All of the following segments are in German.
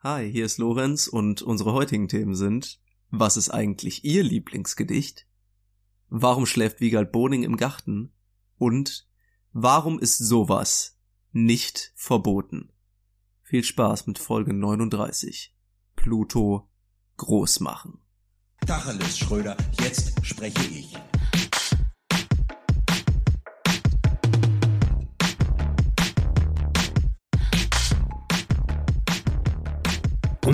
Hi, hier ist Lorenz und unsere heutigen Themen sind, was ist eigentlich Ihr Lieblingsgedicht? Warum schläft Wiegald Boning im Garten? Und warum ist sowas nicht verboten? Viel Spaß mit Folge 39. Pluto groß machen. Tacheles, Schröder, jetzt spreche ich.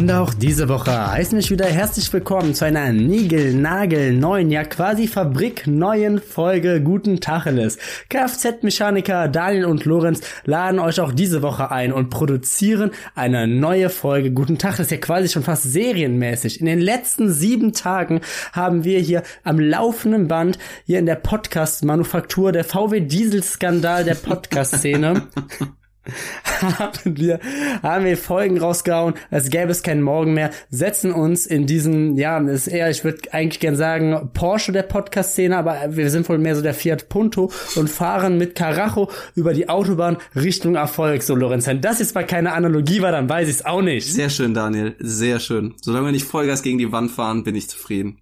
Und auch diese Woche heißen mich wieder herzlich willkommen zu einer Nigel-Nagel-neuen, ja quasi fabrikneuen Folge Guten Tacheles. Kfz-Mechaniker Daniel und Lorenz laden euch auch diese Woche ein und produzieren eine neue Folge Guten Tacheles, ja quasi schon fast serienmäßig. In den letzten sieben Tagen haben wir hier am laufenden Band hier in der Podcast-Manufaktur, der VW-Diesel-Skandal der Podcast-Szene. haben wir, haben wir Folgen rausgehauen, als gäbe es keinen Morgen mehr, setzen uns in diesen, ja, ist eher, ich würde eigentlich gern sagen, Porsche der Podcast-Szene, aber wir sind wohl mehr so der Fiat Punto und fahren mit Karacho über die Autobahn Richtung Erfolg, so Lorenz. Wenn das jetzt mal keine Analogie war, dann weiß ich es auch nicht. Sehr schön, Daniel, sehr schön. Solange wir nicht Vollgas gegen die Wand fahren, bin ich zufrieden.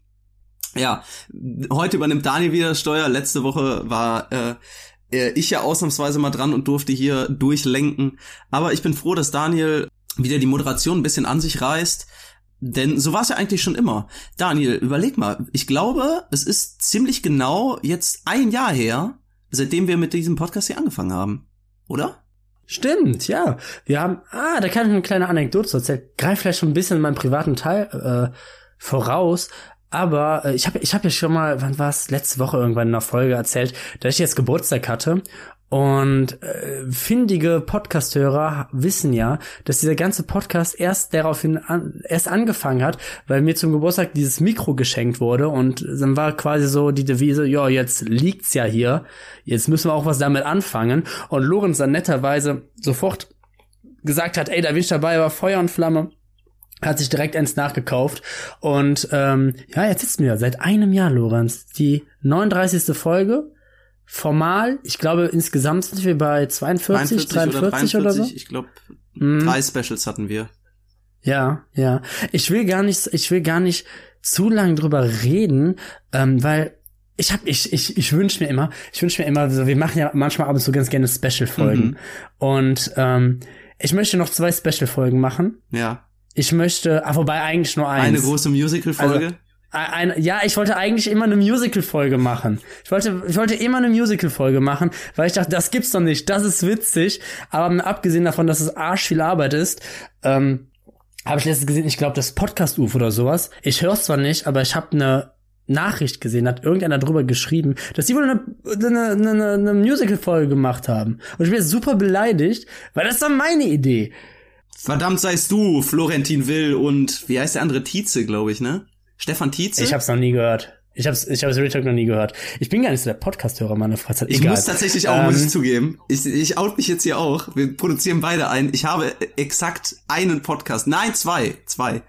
Ja, heute übernimmt Daniel wieder Steuer. Letzte Woche war äh, ich ja ausnahmsweise mal dran und durfte hier durchlenken. Aber ich bin froh, dass Daniel wieder die Moderation ein bisschen an sich reißt. Denn so war es ja eigentlich schon immer. Daniel, überleg mal. Ich glaube, es ist ziemlich genau jetzt ein Jahr her, seitdem wir mit diesem Podcast hier angefangen haben. Oder? Stimmt, ja. Wir haben, ah, da kann ich eine kleine Anekdote erzählen. Greif vielleicht schon ein bisschen in meinen privaten Teil äh, voraus. Aber äh, ich habe ich hab ja schon mal, wann war es, letzte Woche irgendwann in einer Folge erzählt, dass ich jetzt Geburtstag hatte. Und äh, findige Podcasthörer wissen ja, dass dieser ganze Podcast erst daraufhin an, erst angefangen hat, weil mir zum Geburtstag dieses Mikro geschenkt wurde und dann war quasi so die Devise, ja, jetzt liegt's ja hier, jetzt müssen wir auch was damit anfangen. Und Lorenz dann netterweise sofort gesagt hat, ey, da bin ich dabei, war Feuer und Flamme hat sich direkt eins nachgekauft. Und ähm, ja, jetzt sitzen wir seit einem Jahr, Lorenz. Die 39. Folge. Formal, ich glaube, insgesamt sind wir bei 42, 43 oder, oder so. Ich glaube, mm. drei Specials hatten wir. Ja, ja. Ich will gar nicht, ich will gar nicht zu lang drüber reden, ähm, weil ich hab, ich, ich, ich wünsche mir immer, ich wünsche mir immer, so, wir machen ja manchmal ab und zu ganz gerne Special-Folgen. Mhm. Und ähm, ich möchte noch zwei Special-Folgen machen. Ja. Ich möchte, ah, wobei eigentlich nur eins. Eine große Musical-Folge? Also, ein, ja, ich wollte eigentlich immer eine Musical-Folge machen. Ich wollte, ich wollte immer eine Musical-Folge machen, weil ich dachte, das gibt's doch nicht, das ist witzig. Aber abgesehen davon, dass es arsch viel Arbeit ist, ähm, habe ich letztens gesehen, ich glaube, das Podcast-UF oder sowas. Ich höre zwar nicht, aber ich habe eine Nachricht gesehen, hat irgendeiner drüber geschrieben, dass die wohl eine, eine, eine, eine Musical-Folge gemacht haben. Und ich bin jetzt super beleidigt, weil das war meine Idee. Verdammt seist du, Florentin Will und wie heißt der andere Tietze, glaube ich, ne? Stefan Tietze? Ich hab's noch nie gehört. Ich hab's, ich hab's Real noch nie gehört. Ich bin gar nicht so der Podcast-Hörer meiner Freizeit. Ich muss tatsächlich auch, ähm, muss ich ähm, zugeben. Ich, ich out mich jetzt hier auch. Wir produzieren beide ein. Ich habe exakt einen Podcast. Nein, zwei. Zwei.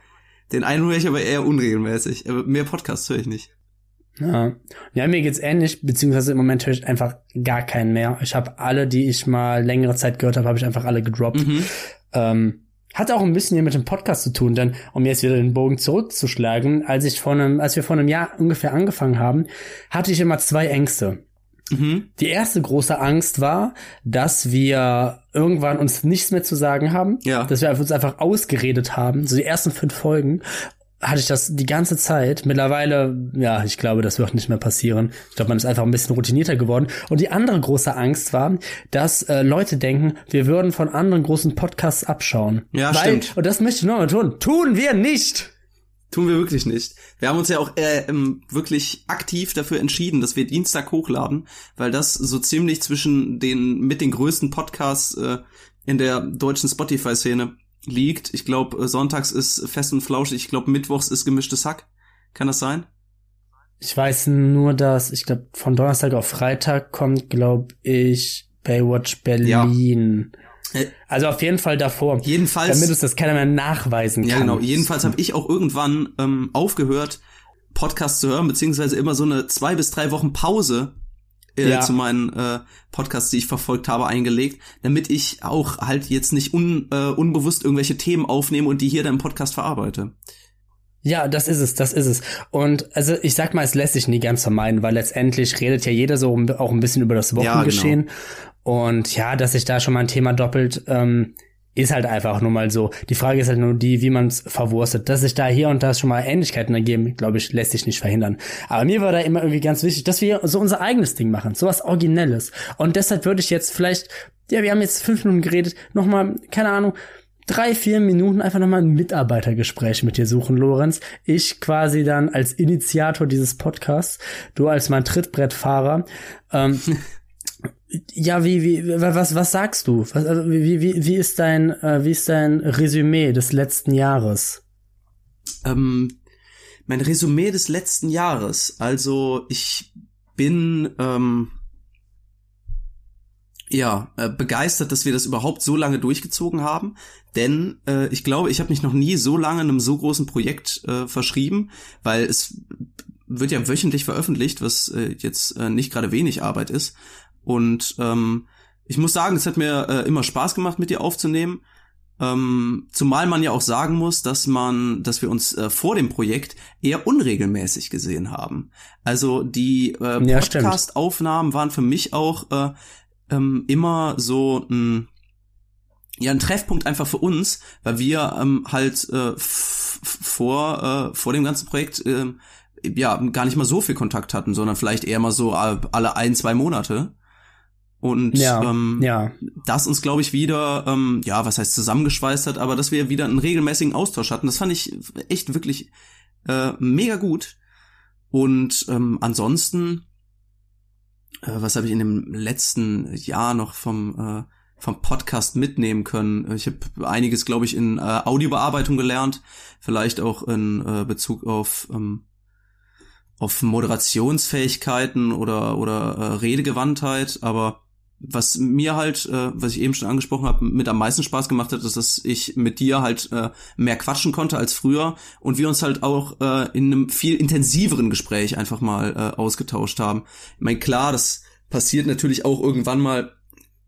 Den einen höre ich aber eher unregelmäßig. Mehr Podcasts höre ich nicht. Ja. ja, mir geht's ähnlich, beziehungsweise im Moment höre ich einfach gar keinen mehr. Ich habe alle, die ich mal längere Zeit gehört habe, habe ich einfach alle gedroppt. Mhm. Ähm, hat auch ein bisschen hier mit dem Podcast zu tun, denn um jetzt wieder den Bogen zurückzuschlagen, als ich vor einem, als wir vor einem Jahr ungefähr angefangen haben, hatte ich immer zwei Ängste. Mhm. Die erste große Angst war, dass wir irgendwann uns nichts mehr zu sagen haben, ja. dass wir uns einfach ausgeredet haben, so die ersten fünf Folgen hatte ich das die ganze Zeit. Mittlerweile, ja, ich glaube, das wird nicht mehr passieren. Ich glaube, man ist einfach ein bisschen routinierter geworden. Und die andere große Angst war, dass äh, Leute denken, wir würden von anderen großen Podcasts abschauen. Ja, Weil, stimmt. Und das möchte ich nochmal tun. Tun wir nicht! Tun wir wirklich nicht. Wir haben uns ja auch äh, ähm, wirklich aktiv dafür entschieden, dass wir Dienstag hochladen, weil das so ziemlich zwischen den mit den größten Podcasts äh, in der deutschen Spotify-Szene liegt. Ich glaube, äh, sonntags ist fest und flauschig. Ich glaube, mittwochs ist gemischtes Hack. Kann das sein? Ich weiß nur, dass, ich glaube, von Donnerstag auf Freitag kommt, glaube ich, Baywatch Berlin. Ja. Äh, also auf jeden Fall davor. Jedenfalls. Damit es das keiner mehr nachweisen kann. Ja, genau. Jedenfalls habe ich auch irgendwann ähm, aufgehört, Podcasts zu hören, beziehungsweise immer so eine zwei bis drei Wochen Pause äh, Ja. zu meinen äh, Podcasts, die ich verfolgt habe, eingelegt, damit ich auch halt jetzt nicht un, äh, unbewusst irgendwelche Themen aufnehme und die hier dann im Podcast verarbeite. Ja, das ist es, das ist es. Und also ich sag mal, es lässt sich nie ganz vermeiden, weil letztendlich redet ja jeder so auch ein bisschen über das Wochengeschehen. Und ja, dass sich da schon mal ein Thema doppelt, ähm, ist halt einfach nur mal so. Die Frage ist halt nur die, wie man es verwurstet. Dass sich da hier und da schon mal Ähnlichkeiten ergeben, glaube ich, lässt sich nicht verhindern. Aber mir war da immer irgendwie ganz wichtig, dass wir so unser eigenes Ding machen, sowas Originelles. Und deshalb würde ich jetzt vielleicht, ja, wir haben jetzt fünf Minuten geredet, nochmal, keine Ahnung, drei, vier Minuten einfach nochmal ein Mitarbeitergespräch mit dir suchen, Lorenz. Ich quasi dann als Initiator dieses Podcasts, du als mein Trittbrettfahrer. Ähm, ja, wie, wie, was, was sagst du? Was, also, wie, wie, wie ist dein, äh, wie ist dein Resümee des letzten Jahres? Ähm, mein Resümee des letzten Jahres. Also ich bin ähm, ja äh, begeistert, dass wir das überhaupt so lange durchgezogen haben. Denn äh, ich glaube, ich habe mich noch nie so lange einem so großen Projekt äh, verschrieben, weil es wird ja wöchentlich veröffentlicht, was äh, jetzt äh, nicht gerade wenig Arbeit ist. Und ähm, ich muss sagen, es hat mir äh, immer Spaß gemacht, mit dir aufzunehmen. Ähm, zumal man ja auch sagen muss, dass man, dass wir uns äh, vor dem Projekt eher unregelmäßig gesehen haben. Also die äh, Ja. Podcast-Aufnahmen waren für mich auch äh, ähm, immer so ein ja ein Treffpunkt einfach für uns, weil wir ähm, halt äh, vor äh, vor dem ganzen Projekt ähm, ja gar nicht mal so viel Kontakt hatten, sondern vielleicht eher mal so alle alle ein zwei Monate. Und Ja, ähm, ja, das uns, glaube ich, wieder, ähm, ja, was heißt zusammengeschweißt hat, aber dass wir wieder einen regelmäßigen Austausch hatten. Das fand ich echt wirklich äh, mega gut. Und ähm, ansonsten, äh, was habe ich in dem letzten Jahr noch vom äh, vom Podcast mitnehmen können? Ich habe einiges, glaube ich, in äh, Audiobearbeitung gelernt, vielleicht auch in äh, Bezug auf ähm, auf Moderationsfähigkeiten oder oder äh, Redegewandtheit, aber was mir halt, äh, was ich eben schon angesprochen habe, mit am meisten Spaß gemacht hat, ist, dass ich mit dir halt äh, mehr quatschen konnte als früher und wir uns halt auch äh, in einem viel intensiveren Gespräch einfach mal äh, ausgetauscht haben. Ich meine, klar, das passiert natürlich auch irgendwann mal,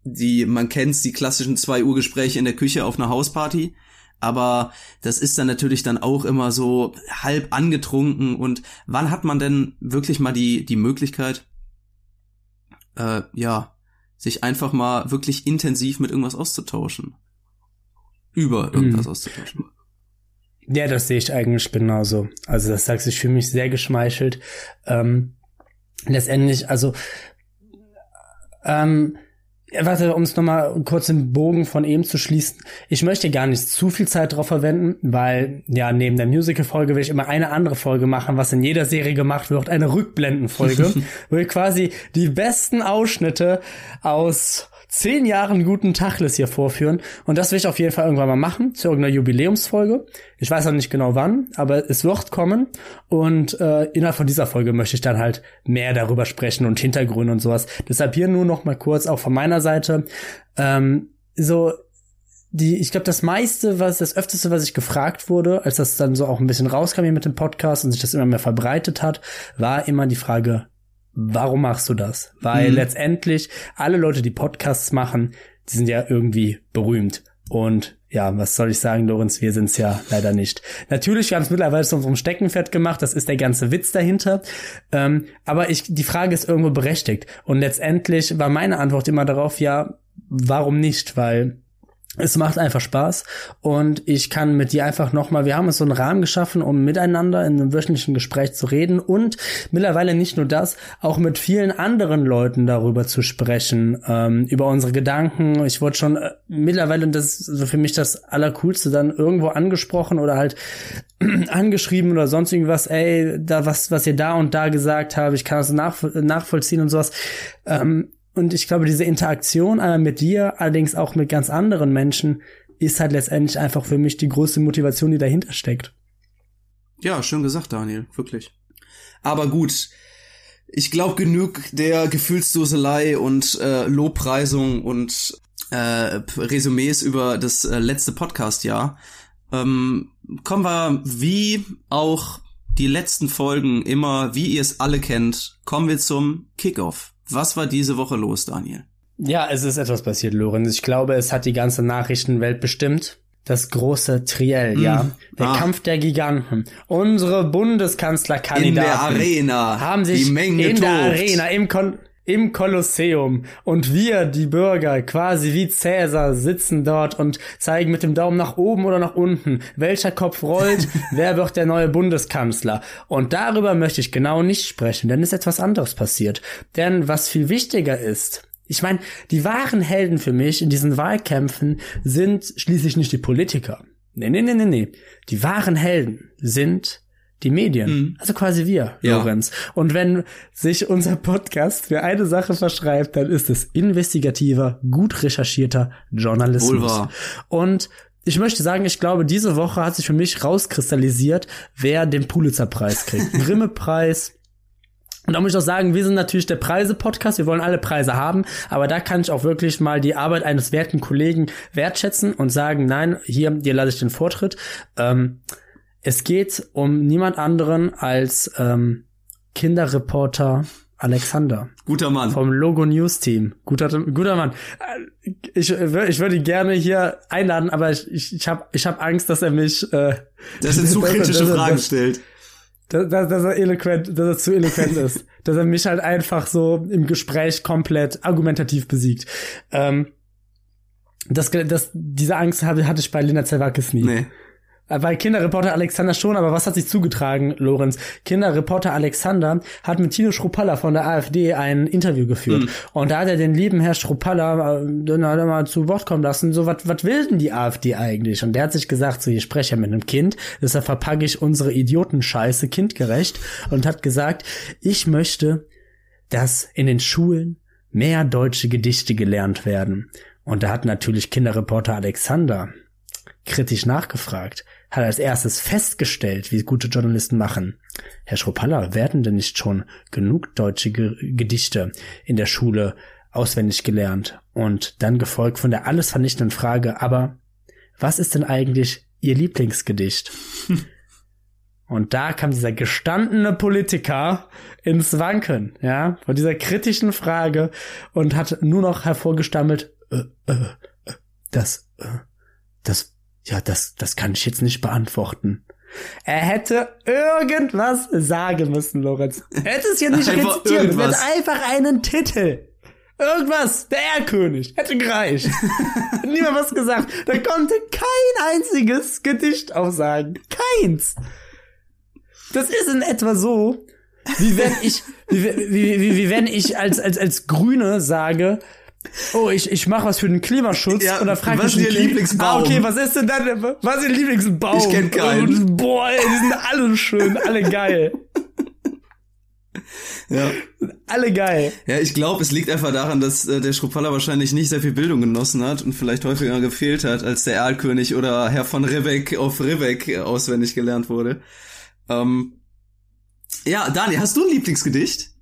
die, man kennt's, die klassischen zwei Uhr Gespräche in der Küche auf einer Hausparty. Aber das ist dann natürlich dann auch immer so halb angetrunken und wann hat man denn wirklich mal die, die Möglichkeit, äh, ja, sich einfach mal wirklich intensiv mit irgendwas auszutauschen. Über irgendwas Mhm. auszutauschen. Ja, das sehe ich eigentlich genauso. Also das sagst du, ich fühle mich sehr geschmeichelt. Ähm, letztendlich, also ähm, warte, um es nochmal kurz den Bogen von eben zu schließen. Ich möchte gar nicht zu viel Zeit drauf verwenden, weil ja, neben der Musical-Folge will ich immer eine andere Folge machen, was in jeder Serie gemacht wird, eine Rückblendenfolge, wo wir quasi die besten Ausschnitte aus zehn Jahren guten Tachles hier vorführen. Und das will ich auf jeden Fall irgendwann mal machen, zu irgendeiner Jubiläumsfolge. Ich weiß noch nicht genau wann, aber es wird kommen. Und äh, innerhalb von dieser Folge möchte ich dann halt mehr darüber sprechen und Hintergründe und sowas. Deshalb hier nur noch mal kurz auch von meiner Seite. Ähm, so die, ich glaube, das meiste, was, das öfteste, was ich gefragt wurde, als das dann so auch ein bisschen rauskam hier mit dem Podcast und sich das immer mehr verbreitet hat, war immer die Frage, warum machst du das? Weil Mhm. letztendlich alle Leute, die Podcasts machen, die sind ja irgendwie berühmt. Und ja, was soll ich sagen, Lorenz, wir sind's ja leider nicht. Natürlich, wir haben es mittlerweile zu unserem Steckenpferd gemacht, das ist der ganze Witz dahinter. Ähm, aber ich, die Frage ist irgendwo berechtigt. Und letztendlich war meine Antwort immer darauf, ja, warum nicht? Weil es macht einfach Spaß und ich kann mit dir einfach nochmal, wir haben uns so einen Rahmen geschaffen, um miteinander in einem wöchentlichen Gespräch zu reden und mittlerweile nicht nur das, auch mit vielen anderen Leuten darüber zu sprechen, ähm, über unsere Gedanken. Ich wurde schon äh, mittlerweile, und das ist so für mich das Allercoolste, dann irgendwo angesprochen oder halt angeschrieben oder sonst irgendwas, ey, da was, was ihr da und da gesagt habt, ich kann das nachv nachvollziehen und sowas. Ähm, und ich glaube, diese Interaktion einmal mit dir, allerdings auch mit ganz anderen Menschen, ist halt letztendlich einfach für mich die größte Motivation, die dahinter steckt. Ja, schön gesagt, Daniel, wirklich. Aber gut, ich glaube genug der Gefühlsduselei und äh, Lobpreisung und äh, Resümees über das äh, letzte Podcast-Jahr. Ähm, kommen wir, wie auch die letzten Folgen immer, wie ihr es alle kennt, kommen wir zum Kickoff. Was war diese Woche los, Daniel? Ja, es ist etwas passiert, Lorenz. Ich glaube, es hat die ganze Nachrichtenwelt bestimmt. Das große Triell, ja. Der Ah. Kampf der Giganten. Unsere In Bundeskanzlerkandidaten der Arena. haben sich die Menge in der. Arena, im, Kon im Kolosseum. Und wir, die Bürger, quasi wie Cäsar, sitzen dort und zeigen mit dem Daumen nach oben oder nach unten, welcher Kopf rollt, wer wird der neue Bundeskanzler. Und darüber möchte ich genau nicht sprechen, denn es ist etwas anderes passiert. Denn was viel wichtiger ist, ich meine, die wahren Helden für mich in diesen Wahlkämpfen sind schließlich nicht die Politiker. Nee, nee, nee, nee, nee. Die wahren Helden sind die Medien. Also quasi wir, Ja. Lorenz. Und wenn sich unser Podcast für eine Sache verschreibt, dann ist es investigativer, gut recherchierter Journalismus. Wahr. Und ich möchte sagen, ich glaube, diese Woche hat sich für mich rauskristallisiert, wer den Pulitzer-Preis kriegt. Grimme-Preis, und da muss ich auch sagen, wir sind natürlich der Preise-Podcast, wir wollen alle Preise haben, aber da kann ich auch wirklich mal die Arbeit eines werten Kollegen wertschätzen und sagen, nein, hier, dir lasse ich den Vortritt. Ähm, es geht um niemand anderen als ähm, Kinderreporter Alexander Guter Mann. vom Logo News Team. Guter, guter Mann. Äh, Ich, ich würde ihn gerne hier einladen, aber ich, ich, ich habe ich hab Angst, dass er mich äh, Dass er zu kritische Fragen stellt. dass, dass, dass er eloquent, dass er zu eloquent ist. Dass er mich halt einfach so im Gespräch komplett argumentativ besiegt. Ähm, das, das, diese Angst hatte, hatte ich bei Lena Zerwakis nie. Nee. Äh, Bei Kinderreporter Alexander schon, aber was hat sich zugetragen, Lorenz? Kinderreporter Alexander hat mit Tino Schruppalla von der AfD ein Interview geführt. Und da hat er den lieben Herr Schruppalla äh, dann hat er mal zu Wort kommen lassen, so, was was will denn die AfD eigentlich? Und der hat sich gesagt, so, ich spreche ja mit einem Kind, deshalb verpacke ich unsere Idiotenscheiße kindgerecht und hat gesagt, ich möchte, dass in den Schulen mehr deutsche Gedichte gelernt werden. Und da hat natürlich Kinderreporter Alexander kritisch nachgefragt, hat als erstes festgestellt, wie gute Journalisten machen. Herr Schruppalla, werden denn nicht schon genug deutsche Ge Gedichte in der Schule auswendig gelernt? Und dann gefolgt von der alles vernichtenden Frage, aber was ist denn eigentlich Ihr Lieblingsgedicht? Und da kam dieser gestandene Politiker ins Wanken, ja, von dieser kritischen Frage und hat nur noch hervorgestammelt, äh, äh, äh, das, äh, das, ja, das, das kann ich jetzt nicht beantworten. Er hätte irgendwas sagen müssen, Lorenz. Er hätte es hier nicht Einfach rezitieren müssen. Er einfach einen Titel. Irgendwas. Der Erlkönig. Hätte gereicht. Niemand was gesagt. Da konnte kein einziges Gedicht aufsagen. Keins. Das ist in etwa so, wie wenn ich, wie, wie, wie, wie wenn ich als, als, als Grüne sage, oh, ich, ich mache was für den Klimaschutz Ja, und dann fragt was ist Ihr Kind, Lieblingsbaum? Ah, okay, was ist denn dann, was ist Ihr Lieblingsbaum? Ich kenn keinen. Und, boah, ey, die sind alle schön, alle geil. Ja. Alle geil. Ja, ich glaube, es liegt einfach daran, dass äh, der Schruppalla wahrscheinlich nicht sehr viel Bildung genossen hat und vielleicht häufiger gefehlt hat, als der Erlkönig oder Herr von Ribbeck auf Ribbeck auswendig gelernt wurde. Ähm, ja, Dani, hast du ein Lieblingsgedicht?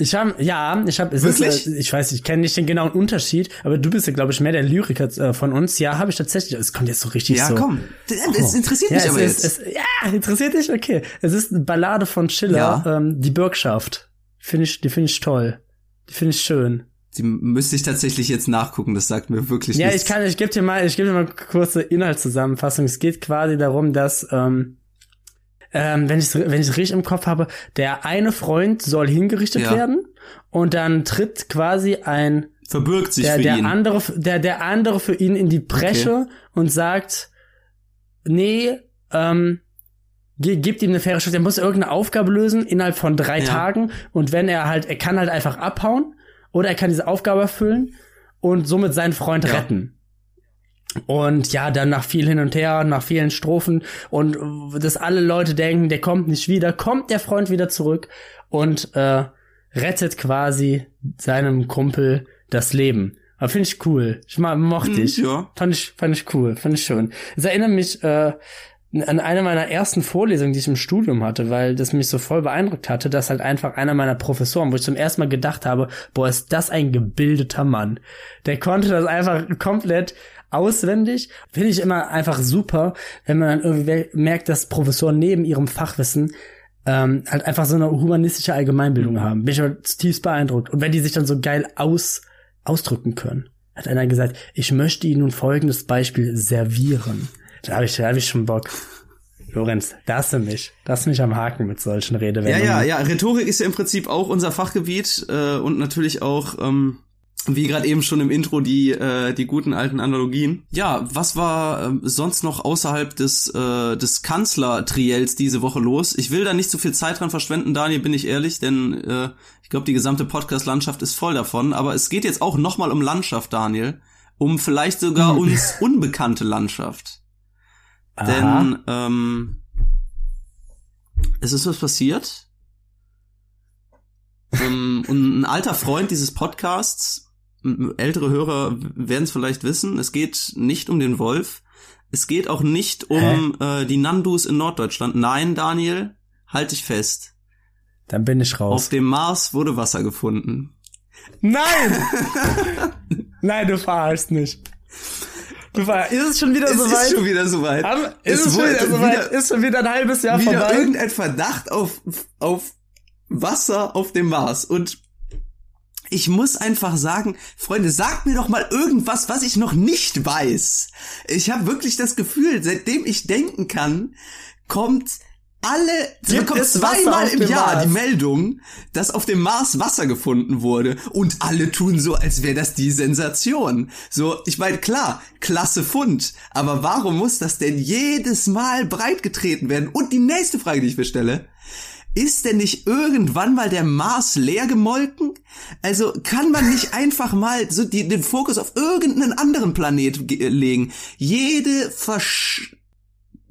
Ich habe, ja, ich habe, Wirklich? Ist, äh, ich weiß, ich kenne nicht den genauen Unterschied, aber du bist ja, glaube ich, mehr der Lyriker äh, von uns. Ja, habe ich tatsächlich. Es kommt jetzt so richtig Ja, so. komm. Es interessiert Ja, mich es aber ist, jetzt. Es, ja, interessiert dich? Okay. Es ist eine Ballade von Schiller, Ja. ähm, die Bürgschaft. Finde ich, die finde ich toll. Die finde ich schön. Die müsste ich tatsächlich jetzt nachgucken, das sagt mir wirklich Ja, nichts. ich kann, ich gebe dir mal, ich gebe dir mal eine kurze Inhaltszusammenfassung. Es geht quasi darum, dass, ähm, ähm, wenn ich wenn ich richtig im Kopf habe, der eine Freund soll hingerichtet Ja. werden und dann tritt quasi ein Verbirgt sich der, für der ihn. andere, der, der andere für ihn in die Bresche und sagt, nee, ähm, gibt ihm eine faire Chance. Er muss irgendeine Aufgabe lösen innerhalb von drei Ja. Tagen und wenn er halt, er kann halt einfach abhauen oder er kann diese Aufgabe erfüllen und somit seinen Freund Ja. retten. Und ja, dann nach viel hin und her, nach vielen Strophen und äh, dass alle Leute denken, der kommt nicht wieder, kommt der Freund wieder zurück und äh, rettet quasi seinem Kumpel das Leben. Aber finde ich cool. Ich mag, mochte Hm, ich. ja. Fand ich, fand ich cool, fand ich schön. Es erinnert mich äh, an eine meiner ersten Vorlesungen, die ich im Studium hatte, weil das mich so voll beeindruckt hatte, dass halt einfach einer meiner Professoren, wo ich zum ersten Mal gedacht habe, boah, ist das ein gebildeter Mann. Der konnte das einfach komplett auswendig. Finde ich immer einfach super, wenn man dann irgendwie merkt, dass Professoren neben ihrem Fachwissen ähm, halt einfach so eine humanistische Allgemeinbildung haben. Bin ich aber zutiefst beeindruckt. Und wenn die sich dann so geil aus, ausdrücken können, hat einer gesagt, ich möchte Ihnen nun folgendes Beispiel servieren. Da habe ich, da hab ich schon Bock. Lorenz, da hast du mich. Da hast du mich am Haken mit solchen Ja, Redewendungen. ja, ja. Rhetorik ist ja im Prinzip auch unser Fachgebiet äh, und natürlich auch, ähm, wie gerade eben schon im Intro, die, äh, die guten alten Analogien. Ja, was war ähm, sonst noch außerhalb des, äh, des Kanzler-Triels diese Woche los? Ich will da nicht so viel Zeit dran verschwenden, Daniel, bin ich ehrlich, denn äh, ich glaube, die gesamte Podcast-Landschaft ist voll davon. Aber es geht jetzt auch nochmal um Landschaft, Daniel. Um vielleicht sogar uns unbekannte Landschaft. Aha. Denn ähm, es ist was passiert. Ähm, und ein alter Freund dieses Podcasts, ältere Hörer werden es vielleicht wissen, es geht nicht um den Wolf. Es geht auch nicht um äh, die Nandus in Norddeutschland. Nein, Daniel, halt dich fest. Dann bin ich Auf raus. dem Mars wurde Wasser gefunden. Nein! Nein, du verarschst nicht. Du verarschst. Ist es schon wieder soweit? ist schon wieder soweit. Ist es, schon wieder soweit? wieder- ist schon wieder ein halbes Jahr wieder vorbei? irgendein Verdacht auf, auf Wasser auf dem Mars. Und ich muss einfach sagen, Freunde, sagt mir doch mal irgendwas, was ich noch nicht weiß. Ich habe wirklich das Gefühl, seitdem ich denken kann, kommt alle, Gibt kommt zweimal im Jahr Mars? die Meldung, dass auf dem Mars Wasser gefunden wurde und alle tun so, als wäre das die Sensation. So, ich meine, klar, klasse Fund, aber warum muss das denn jedes Mal breitgetreten werden? Und die nächste Frage, die ich mir stelle, ist denn nicht irgendwann mal der Mars leer gemolken? Also kann man nicht einfach mal so die, den Fokus auf irgendeinen anderen Planet ge- legen? Jede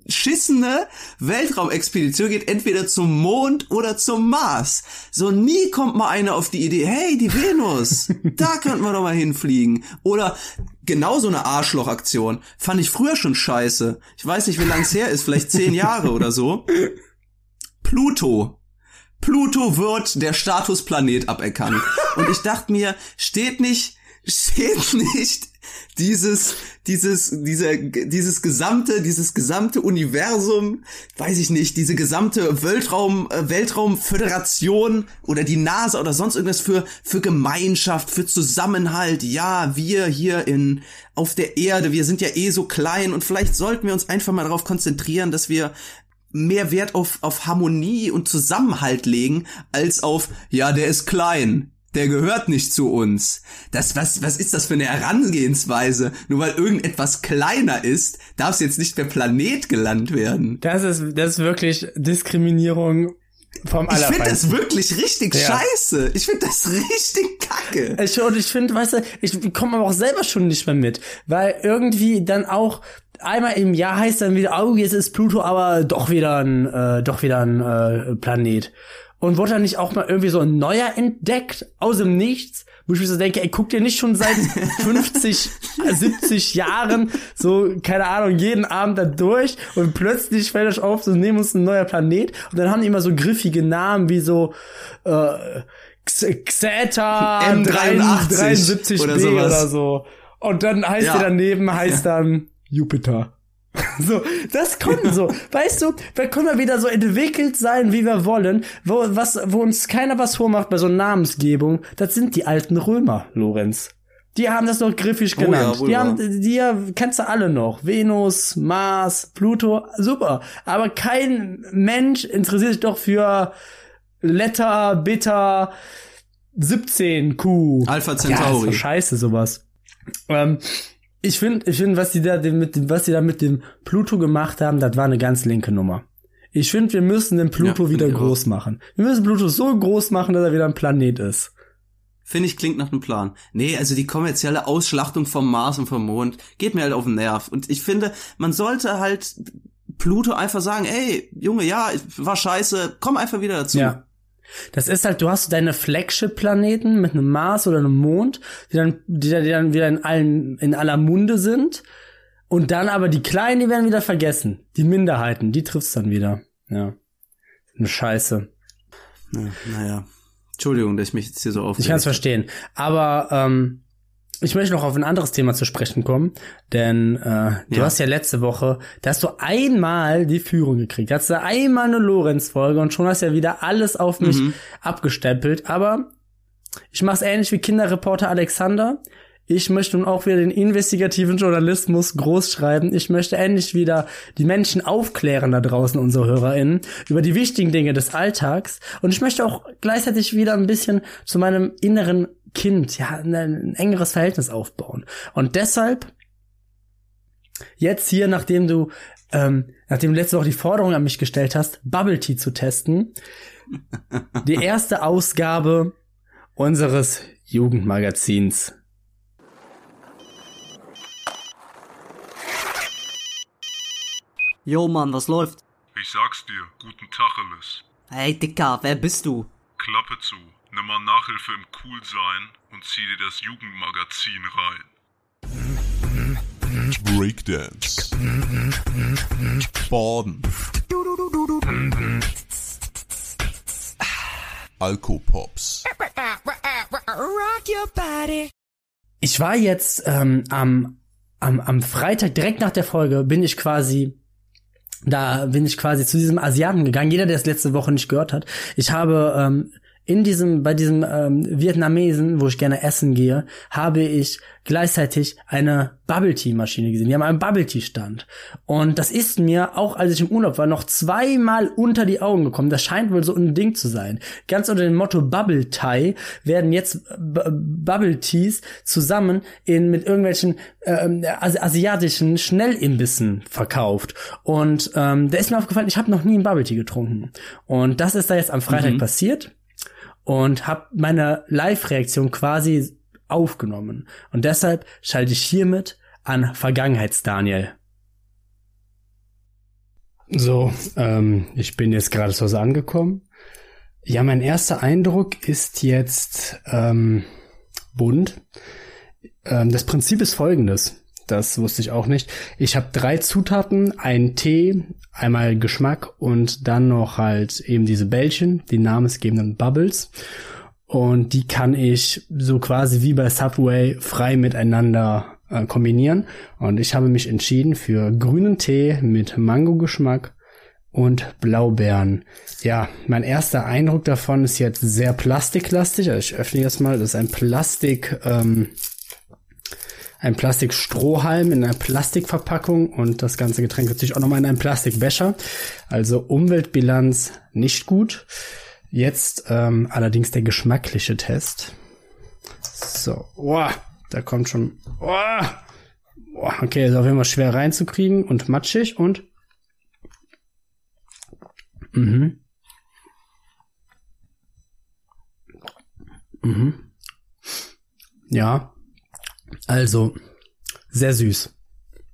verschissene Weltraumexpedition geht entweder zum Mond oder zum Mars. So nie kommt mal einer auf die Idee, hey, die Venus, da könnten wir doch mal hinfliegen. Oder genau so eine Arschlochaktion. Fand ich früher schon scheiße. Ich weiß nicht, wie lang es her ist, vielleicht zehn Jahre oder so. Pluto. Pluto wird der Statusplanet aberkannt. Und ich dachte mir, steht nicht, steht nicht dieses, dieses, dieser, dieses gesamte, dieses gesamte Universum, weiß ich nicht, diese gesamte Weltraum, äh, Weltraumföderation oder die NASA oder sonst irgendwas für, für Gemeinschaft, für Zusammenhalt. Ja, wir hier in, auf der Erde, wir sind ja eh so klein und vielleicht sollten wir uns einfach mal darauf konzentrieren, dass wir mehr Wert auf, auf Harmonie und Zusammenhalt legen, als auf, ja, der ist klein. Der gehört nicht zu uns. Das, was, was ist das für eine Herangehensweise? Nur weil irgendetwas kleiner ist, darf es jetzt nicht per Planet gelandet werden. Das ist, das ist wirklich Diskriminierung vom Ich finde das wirklich richtig Ja. scheiße. Ich finde das richtig kacke. Ich, und ich finde, weißt du, ich komme aber auch selber schon nicht mehr mit, weil irgendwie dann auch einmal im Jahr heißt dann wieder, oh, jetzt ist Pluto aber doch wieder ein, äh, doch wieder ein äh, Planet. Und wurde dann nicht auch mal irgendwie so ein neuer entdeckt aus dem Nichts, wo ich mir so denke, ey, guck dir nicht schon seit 50, 70 Jahren so, keine Ahnung, jeden Abend da durch und plötzlich fällt euch auf, so nehmen uns ein neuer Planet und dann haben die immer so griffige Namen wie so äh, Xeta M83 73b oder oder, so. Und dann heißt Ja. der daneben, heißt dann Jupiter. So, das kommt so. Weißt du, wir können wir wieder so entwickelt sein, wie wir wollen, wo, was, wo uns keiner was vormacht bei so Namensgebung. Das sind die alten Römer, Lorenz. Die haben das noch griffig Oh ja, genannt. die haben, die ja, kennst du alle noch. Venus, Mars, Pluto, super. Aber kein Mensch interessiert sich doch für Letter, Beta, 17 Q. Alpha Ja, Centauri. doch scheiße, sowas. Ähm, ich finde, ich finde, was die da mit dem, was die da mit dem Pluto gemacht haben, das war eine ganz linke Nummer. Ich finde, wir müssen den Pluto Ja, wieder groß machen. Wir müssen Pluto so groß machen, dass er wieder ein Planet ist. Finde ich, klingt nach einem Plan. Nee, also die kommerzielle Ausschlachtung vom Mars und vom Mond geht mir halt auf den Nerv. Und ich finde, man sollte halt Pluto einfach sagen, ey, Junge, ja, war scheiße, komm einfach wieder dazu. Ja. Das ist halt, du hast deine Flagship-Planeten mit einem Mars oder einem Mond, die dann, die dann, die dann wieder in allen, in aller Munde sind. Und dann aber die Kleinen, die werden wieder vergessen. Die Minderheiten, die triffst dann wieder. Ja. Eine Scheiße. Ja, naja. Entschuldigung, dass ich mich jetzt hier so Ich aufrege. kann es verstehen. Aber ähm, ich möchte noch auf ein anderes Thema zu sprechen kommen, denn äh, du Ja. hast ja letzte Woche, da hast du einmal die Führung gekriegt, da hast du einmal eine Lorenz-Folge und schon hast du ja wieder alles auf mich Mhm. abgestempelt, aber ich mache es ähnlich wie Kinderreporter Alexander. Ich möchte nun auch wieder den investigativen Journalismus groß schreiben. Ich möchte endlich wieder die Menschen aufklären da draußen, unsere HörerInnen, über die wichtigen Dinge des Alltags. Und ich möchte auch gleichzeitig wieder ein bisschen zu meinem inneren Kind, ja, ein, ein engeres Verhältnis aufbauen. Und deshalb jetzt hier, nachdem du, ähm, nachdem du letzte Woche die Forderung an mich gestellt hast, Bubble Tea zu testen, die erste Ausgabe unseres Jugendmagazins. Jo Mann, was läuft? Ich sag's dir, guten Tacheles. Hey Dicker, wer bist du? Klappe zu, nimm mal Nachhilfe im Coolsein und zieh dir das Jugendmagazin rein. Breakdance. Baden. Alkopops. Ich war jetzt ähm, am, am, am Freitag, direkt nach der Folge, bin ich quasi da bin ich quasi zu diesem Asiaten gegangen. Jeder, der es letzte Woche nicht gehört hat. Ich habe ähm, in diesem, bei diesem ähm, Vietnamesen, wo ich gerne essen gehe, habe ich gleichzeitig eine Bubble Tea Maschine gesehen. Die haben einen Bubble Tea Stand. Und das ist mir, auch als ich im Urlaub war, noch zweimal unter die Augen gekommen. Das scheint wohl so ein Ding zu sein. Ganz unter dem Motto Bubble Thai werden jetzt B Bubble Teas zusammen in, mit irgendwelchen ähm, asi asiatischen Schnellimbissen verkauft. Und ähm, da ist mir aufgefallen, ich habe noch nie einen Bubble Tea getrunken. Und das ist da jetzt am Freitag passiert und habe meine Live-Reaktion quasi aufgenommen. Und deshalb schalte ich hiermit an Vergangenheits-Daniel. So, ähm, ich bin jetzt gerade zu Hause angekommen. Ja, mein erster Eindruck ist jetzt ähm, bunt. Ähm, das Prinzip ist folgendes. Das wusste ich auch nicht. Ich habe drei Zutaten, einen Tee, einmal Geschmack und dann noch halt eben diese Bällchen, die namensgebenden Bubbles. Und die kann ich so quasi wie bei Subway frei miteinander äh, kombinieren. Und ich habe mich entschieden für grünen Tee mit Mango-Geschmack und Blaubeeren. Ja, mein erster Eindruck davon ist jetzt sehr plastiklastig. Also ich öffne jetzt mal. Das ist ein Plastik, ähm, ein Plastikstrohhalm in einer Plastikverpackung und das ganze Getränk natürlich auch nochmal in einem Plastikbecher. Also Umweltbilanz nicht gut. Jetzt ähm, allerdings der geschmackliche Test. So, oh, da kommt schon. Oh, oh, okay, ist auf jeden Fall schwer reinzukriegen und matschig und. Mhm. Mhm. Ja, also, sehr süß.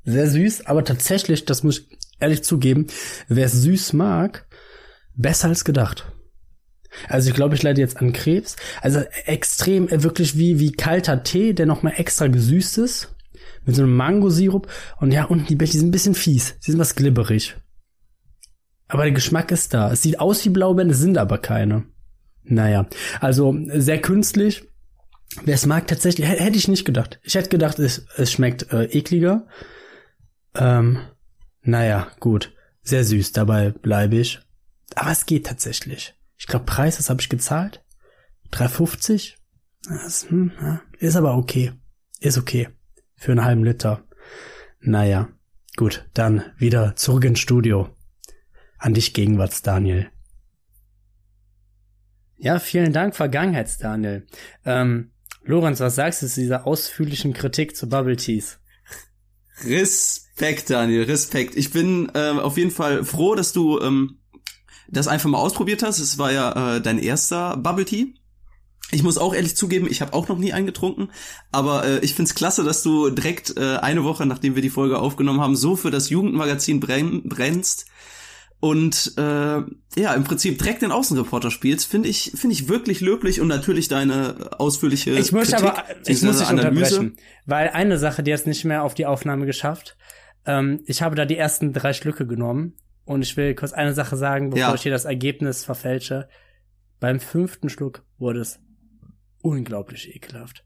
Sehr süß, aber tatsächlich, das muss ich ehrlich zugeben, wer es süß mag, besser als gedacht. Also ich glaube, ich leide jetzt an Krebs. Also extrem, äh, wirklich wie, wie kalter Tee, der nochmal extra gesüßt ist. Mit so einem Mangosirup. Und ja, unten die Bäche, die sind ein bisschen fies. Sie sind was glibberig. Aber der Geschmack ist da. Es sieht aus wie Blaubeeren, es sind aber keine. Naja, also sehr künstlich. Wer es mag, tatsächlich, hä- hätte ich nicht gedacht. Ich hätte gedacht, es, es schmeckt äh, ekliger. Ähm, naja, gut. Sehr süß, dabei bleibe ich. Aber es geht tatsächlich. Ich glaube, Preis, das habe ich gezahlt. 3,50? Das, hm, ja, ist aber okay. Ist okay. Für einen halben Liter. Naja, gut, dann wieder zurück ins Studio. An dich Gegenwarts, Daniel. Ja, vielen Dank, Vergangenheits-Daniel. Ähm, Lorenz, was sagst du zu dieser ausführlichen Kritik zu Bubble Teas? Respekt, Daniel, Respekt. Ich bin ähm, auf jeden Fall froh, dass du ähm, das einfach mal ausprobiert hast. Es war ja äh, dein erster Bubble Tea. Ich muss auch ehrlich zugeben, ich habe auch noch nie einen getrunken, aber äh, ich find's klasse, dass du direkt äh, eine Woche, nachdem wir die Folge aufgenommen haben, so für das Jugendmagazin brenn, brennst und äh, ja, im Prinzip direkt den Außenreporter spielst, finde ich finde ich wirklich löblich und natürlich deine ausführliche Ich Kritik, aber, ich muss dich Analyse. unterbrechen, weil eine Sache, die hat nicht mehr auf die Aufnahme geschafft. Ähm, ich habe da die ersten drei Schlücke genommen und ich will kurz eine Sache sagen, bevor Ja. ich hier das Ergebnis verfälsche. Beim fünften Schluck wurde es unglaublich ekelhaft.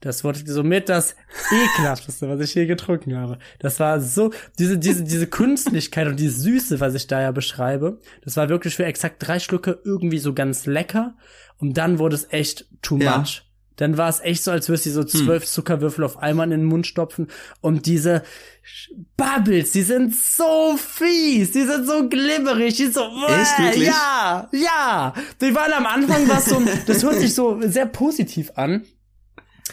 Das wurde somit das ekelhafteste, was ich je getrunken habe. Das war so, diese, diese, diese Künstlichkeit und die Süße, was ich da ja beschreibe, das war wirklich für exakt drei Schlucke irgendwie so ganz lecker. Und dann wurde es echt too Ja. much. Dann war es echt so, als würdest du so zwölf Zuckerwürfel auf einmal in den Mund stopfen. Und diese Bubbles, die sind so fies, die sind so glibberig, die sind so, wirklich? ja, ja. Die waren am Anfang was so, das hört sich so sehr positiv an.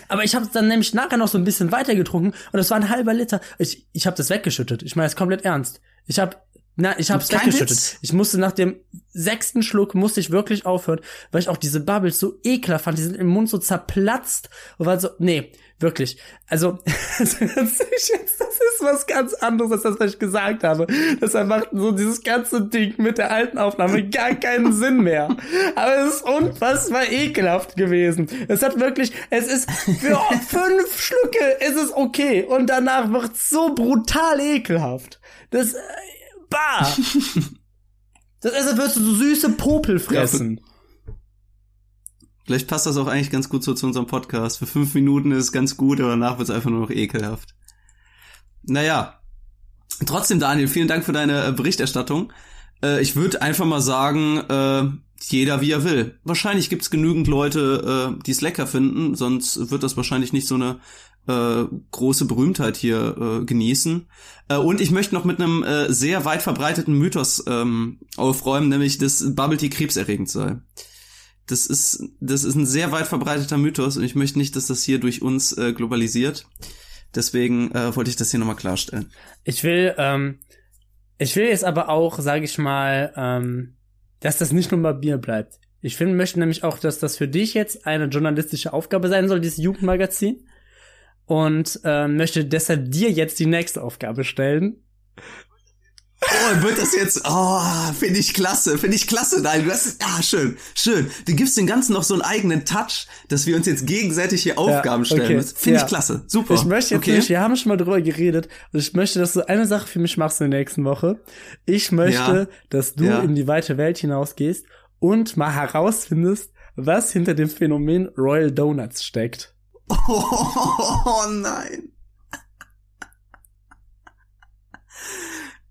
Aber ich habe es dann nämlich nachher noch so ein bisschen weiter getrunken und das war ein halber Liter. Ich, ich habe das weggeschüttet. Ich meine es komplett ernst. Ich habe na, ich hab's weggeschüttet. Ich musste nach dem sechsten Schluck musste ich wirklich aufhören, weil ich auch diese Bubbles so ekelhaft fand. Die sind im Mund so zerplatzt und war so, nee, wirklich. Also, das ist was ganz anderes als das, was ich gesagt habe. Deshalb macht so dieses ganze Ding mit der alten Aufnahme gar keinen Sinn mehr. Aber es ist unfassbar ekelhaft gewesen. Es hat wirklich, es ist für fünf Schlücke ist es okay und danach wird so brutal ekelhaft. Das, äh, bah. Das ist, als würdest du so süße Popel fressen. Vielleicht passt das auch eigentlich ganz gut so zu unserem Podcast. Für fünf Minuten ist es ganz gut, aber danach wird es einfach nur noch ekelhaft. Naja. Trotzdem, Daniel, vielen Dank für deine äh, Berichterstattung. Äh, ich würde einfach mal sagen, äh, jeder wie er will. Wahrscheinlich gibt's genügend Leute, äh, die es lecker finden, sonst wird das wahrscheinlich nicht so eine äh, große Berühmtheit hier äh, genießen. Äh, und ich möchte noch mit einem äh, sehr weit verbreiteten Mythos ähm, aufräumen, nämlich dass Bubble Tea krebserregend sei. Das ist, das ist ein sehr weit verbreiteter Mythos und ich möchte nicht, dass das hier durch uns äh, globalisiert. Deswegen äh, wollte ich das hier nochmal klarstellen. Ich will, ähm, ich will jetzt aber auch, sage ich mal, ähm, dass das nicht nur bei mir bleibt. Ich finde, möchte nämlich auch, dass das für dich jetzt eine journalistische Aufgabe sein soll, dieses Jugendmagazin. Und ähm, möchte deshalb dir jetzt die nächste Aufgabe stellen. Oh, wird das jetzt, oh, finde ich klasse, finde ich klasse, nein, du hast, ah, schön, schön. Du gibst dem Ganzen noch so einen eigenen Touch, dass wir uns jetzt gegenseitig hier Aufgaben stellen okay, müssen. Finde ja. ich klasse, super. Ich möchte jetzt okay. nicht, wir haben schon mal drüber geredet, und ich möchte, dass du eine Sache für mich machst in der nächsten Woche. Ich möchte, Ja. dass du Ja. in die weite Welt hinausgehst und mal herausfindest, was hinter dem Phänomen Royal Donuts steckt. Oh, nein.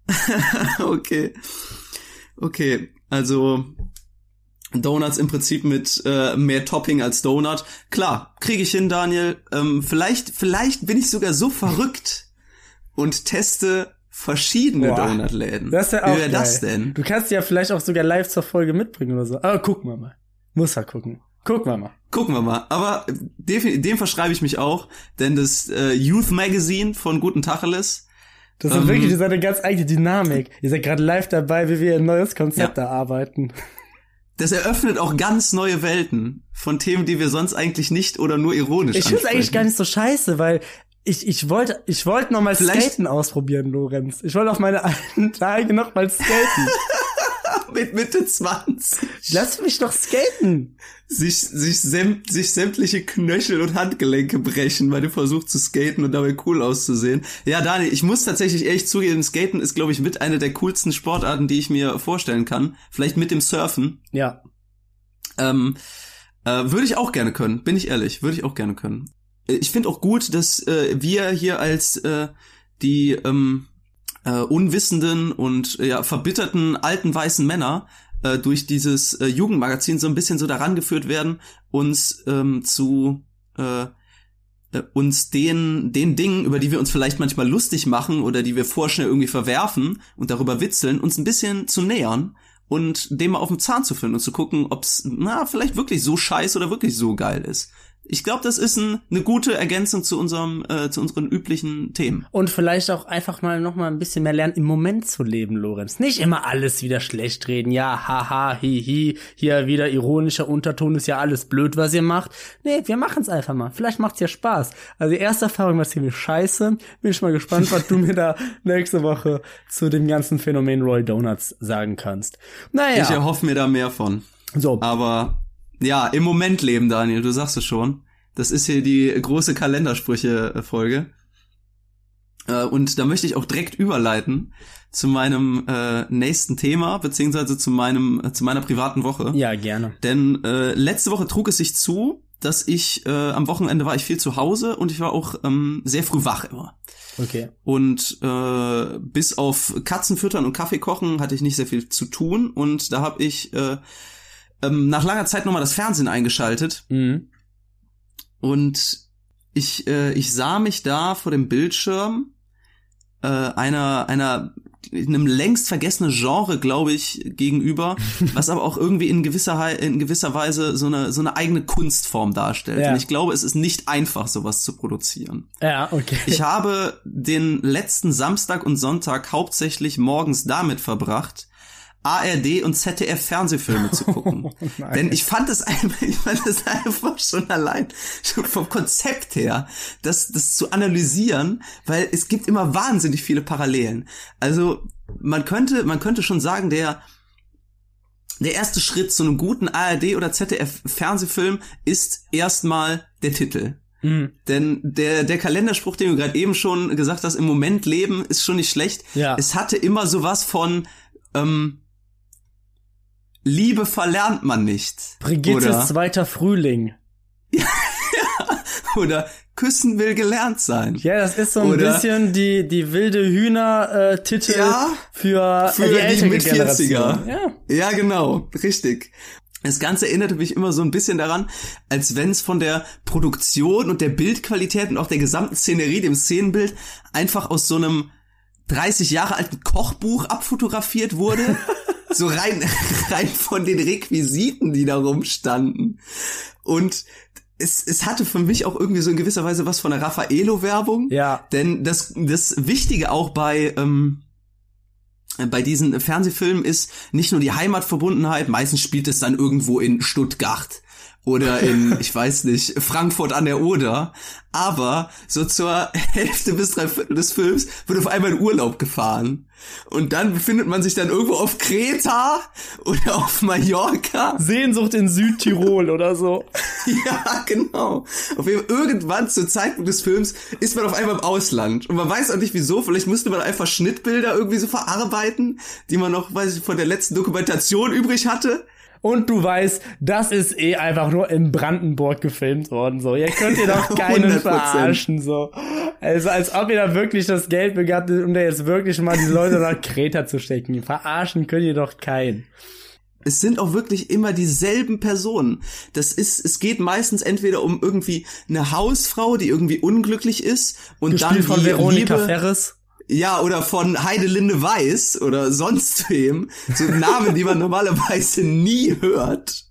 okay. Okay, also Donuts im Prinzip mit äh, mehr Topping als Donut. Klar, kriege ich hin, Daniel. Ähm, vielleicht, vielleicht bin ich sogar so verrückt und teste verschiedene Boah, Donutläden. Das ist ja Wie auch wäre geil. das denn? Du kannst ja vielleicht auch sogar live zur Folge mitbringen oder so. Aber gucken wir mal. Muss er gucken. Gucken wir mal. Gucken wir mal. Aber dem, dem verschreibe ich mich auch, denn das äh, Youth Magazine von Guten Tacheles Das ist Ähm, wirklich das ist eine ganz eigene Dynamik. Ihr seid gerade live dabei, wie wir ein neues Konzept Ja. erarbeiten. Das eröffnet auch ganz neue Welten von Themen, die wir sonst eigentlich nicht oder nur ironisch Ich finde eigentlich gar nicht so scheiße, weil ich, ich wollte ich wollte noch mal Vielleicht- Skaten ausprobieren, Lorenz. Ich wollte auf meine alten Tage noch mal skaten. Mit Mitte 20 Lass mich doch skaten. sich, sich, säm sich sämtliche Knöchel und Handgelenke brechen, weil du versuchst zu skaten und dabei cool auszusehen. Ja, Daniel, ich muss tatsächlich ehrlich zugeben, Skaten ist, glaube ich, mit einer der coolsten Sportarten, die ich mir vorstellen kann. Vielleicht mit dem Surfen. Ja. Ähm, äh, würde ich auch gerne können, bin ich ehrlich, würde ich auch gerne können. Äh, Ich finde auch gut, dass äh, wir hier als äh, die ähm, äh, unwissenden und äh, ja, verbitterten alten weißen Männer äh, durch dieses äh, Jugendmagazin so ein bisschen so daran geführt werden, uns ähm, zu äh, äh, uns den, den Dingen, über die wir uns vielleicht manchmal lustig machen oder die wir vorschnell irgendwie verwerfen und darüber witzeln, uns ein bisschen zu nähern und dem mal auf den Zahn zu führen und zu gucken, ob's na vielleicht wirklich so scheiße oder wirklich so geil ist. Ich glaube, das ist ein, eine gute Ergänzung zu unserem äh, zu unseren üblichen Themen. Und vielleicht auch einfach mal noch mal ein bisschen mehr lernen, im Moment zu leben, Lorenz. Nicht immer alles wieder schlecht reden. Ja, haha, hihi, hier wieder ironischer Unterton ist ja alles blöd, was ihr macht. Nee, wir machen's einfach mal. Vielleicht macht's ja Spaß. Also die erste Erfahrung war ziemlich scheiße. Bin ich mal gespannt, was du mir da nächste Woche zu dem ganzen Phänomen Roy Donuts sagen kannst. Naja, Ich erhoffe mir da mehr von. so. Aber ja, im Moment leben, Daniel, du sagst es schon. Das ist hier die große Kalendersprüche-Folge. Äh, und da möchte ich auch direkt überleiten zu meinem äh, nächsten Thema, beziehungsweise zu meinem, äh, zu meiner privaten Woche. Ja, gerne. Denn äh, letzte Woche trug es sich zu, dass ich äh, am Wochenende war ich viel zu Hause und ich war auch ähm, sehr früh wach immer. Okay. Und äh, bis auf Katzen füttern und Kaffee kochen hatte ich nicht sehr viel zu tun. Und da habe ich äh, ähm, nach langer Zeit nochmal das Fernsehen eingeschaltet. Mhm. Und ich, äh, ich sah mich da vor dem Bildschirm äh, einer, einer einem längst vergessenen Genre, glaube ich, gegenüber, was aber auch irgendwie in gewisser, in gewisser Weise so eine, so eine eigene Kunstform darstellt. Ja. Und ich glaube, es ist nicht einfach, sowas zu produzieren. Ja, okay. Ich habe den letzten Samstag und Sonntag hauptsächlich morgens damit verbracht, ARD und ZDF Fernsehfilme zu gucken. nein. Denn ich fand es einfach, ich fand es einfach schon allein, schon vom Konzept her, das, das zu analysieren, weil es gibt immer wahnsinnig viele Parallelen. Also, man könnte, man könnte schon sagen, der, der erste Schritt zu einem guten ARD oder ZDF Fernsehfilm ist erstmal der Titel. Mhm. Denn der, der Kalenderspruch, den du gerade eben schon gesagt hast, im Moment leben, ist schon nicht schlecht. Ja. Es hatte immer sowas von ähm, Liebe verlernt man nicht. Brigittes oder, zweiter Frühling. oder Küssen will gelernt sein. Ja, das ist so ein Oder- bisschen die, die wilde Hühner-Titel Ja, für, für die die ältere 40er. Generation. Ja. Ja, genau, richtig. Das Ganze erinnerte mich immer so ein bisschen daran, als wenn es von der Produktion und der Bildqualität und auch der gesamten Szenerie, dem Szenenbild, einfach aus so einem 30 Jahre alten Kochbuch abfotografiert wurde. so rein, rein von den Requisiten, die da rumstanden. Und es, es hatte für mich auch irgendwie so in gewisser Weise was von der Raffaello-Werbung. Ja. Denn das, das Wichtige auch bei, ähm, bei diesen Fernsehfilmen ist nicht nur die Heimatverbundenheit, meistens spielt es dann irgendwo in Stuttgart oder in, ich weiß nicht, Frankfurt an der Oder, aber so zur Hälfte bis drei Viertel des Films wird auf einmal in Urlaub gefahren. Und dann befindet man sich dann irgendwo auf Kreta oder auf Mallorca. Sehnsucht in Südtirol oder so. Ja, genau. Auf jeden Fall irgendwann zur Zeitpunkt des Films ist man auf einmal im Ausland. Und man weiß auch nicht wieso. Vielleicht musste man einfach Schnittbilder irgendwie so verarbeiten, die man noch, weiß ich, von der letzten Dokumentation übrig hatte. Und du weißt, das ist eh einfach nur in Brandenburg gefilmt worden, so. Ihr könnt ihr doch keinen 100%. verarschen, so. Also, als ob ihr da wirklich das Geld begattet, um da jetzt wirklich mal die Leute nach Kreta zu stecken. Verarschen könnt ihr doch keinen. Es sind auch wirklich immer dieselben Personen. Das ist, es geht meistens entweder um irgendwie eine Hausfrau, die irgendwie unglücklich ist und dann Gespielt von die Veronika Liebe, Ferres. Ja, oder von Heidelinde Weiß oder sonst wem. So Namen, die man normalerweise nie hört.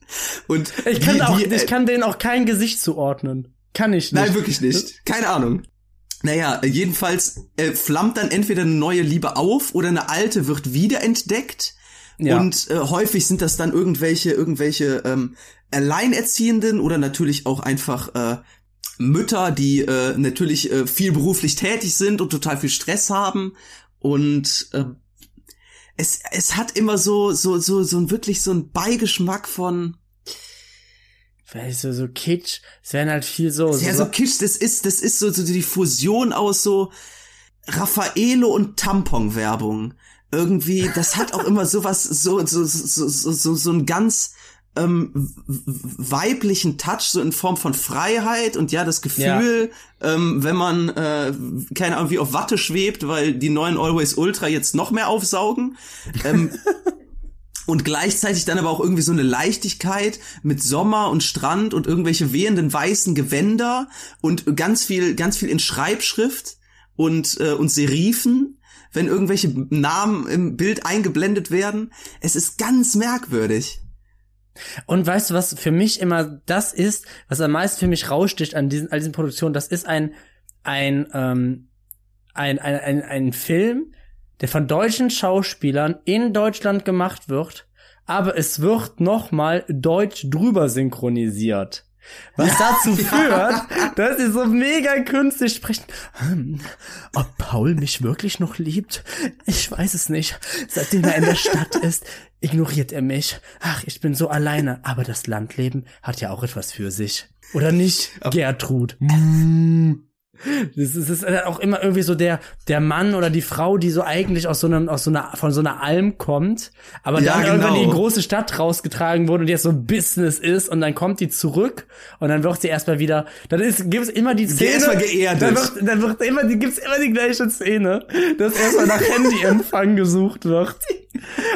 Und Ich kann die, auch, die, ich kann denen auch kein Gesicht zuordnen. Kann ich nicht. Nein, wirklich nicht. Keine Ahnung. Naja, jedenfalls äh, flammt dann entweder eine neue Liebe auf oder eine alte wird wiederentdeckt. Ja. Und äh, häufig sind das dann irgendwelche, irgendwelche ähm, Alleinerziehenden oder natürlich auch einfach äh, Mütter, die äh, natürlich äh, viel beruflich tätig sind und total viel Stress haben. Und äh, es, es hat immer so, so, so, so ein wirklich so ein Beigeschmack von Weißt du, so Kitsch. Es werden halt viel so. Ja, so Kitsch, das ist, das ist so, so die Fusion aus so Raffaello und Tampon-Werbung. Irgendwie, das hat auch immer sowas, so, so, so, so, so, so einen ganz ähm, weiblichen Touch, so in Form von Freiheit und ja, das Gefühl, ähm, wenn man, äh, keine Ahnung, wie auf Watte schwebt, weil die neuen Always Ultra jetzt noch mehr aufsaugen. Ähm, und gleichzeitig dann aber auch irgendwie so eine Leichtigkeit mit Sommer und Strand und irgendwelche wehenden weißen Gewänder und ganz viel, ganz viel in Schreibschrift und, äh, und Serifen, wenn irgendwelche Namen im Bild eingeblendet werden. Es ist ganz merkwürdig. Und weißt du, was für mich immer das ist, was am meisten für mich raussticht an diesen, all diesen Produktionen, das ist ein, ein, ähm, ein, ein, ein, ein Film, der von deutschen Schauspielern in Deutschland gemacht wird, aber es wird nochmal deutsch drüber synchronisiert. Was dazu führt, dass sie so mega künstlich sprechen. Hm, ob Paul mich wirklich noch liebt? Ich weiß es nicht. Seitdem er in der Stadt ist, ignoriert er mich. Ach, ich bin so alleine. Aber das Landleben hat ja auch etwas für sich. Oder nicht, Gertrud? Das ist, das ist auch immer irgendwie so der, der Mann oder die Frau, die so eigentlich aus so einem, aus so einer, von so einer Alm kommt, aber Ja, dann irgendwann in die genau. große Stadt rausgetragen wurde und jetzt so Business ist und dann kommt die zurück und dann wird sie erstmal wieder, dann ist, gibt's immer die Szene. erstmal geerdet. Dann wird, dann wird immer, die, gibt's immer die gleiche Szene, dass erstmal nach Handyempfang gesucht wird.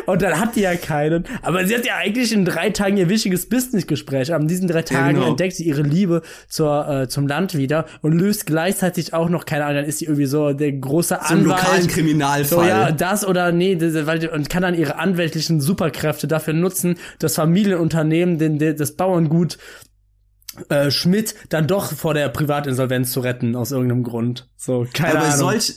Und dann hat die ja keinen. Aber sie hat ja eigentlich in drei Tagen ihr wichtiges Businessgespräch. Aber in diesen drei Tagen genau. entdeckt sie ihre Liebe zur, äh, zum Land wieder und löst gleichzeitig auch noch, keine Ahnung, dann ist sie irgendwie so der große So Anwalt. lokalen Kriminalfall. So, ja, das oder nee, weil, und kann dann ihre anwältlichen Superkräfte dafür nutzen, das Familienunternehmen, den, den, das Bauerngut äh, Schmidt dann doch vor der Privatinsolvenz zu retten, aus irgendeinem Grund. So, keine Aber bei Ahnung. solch,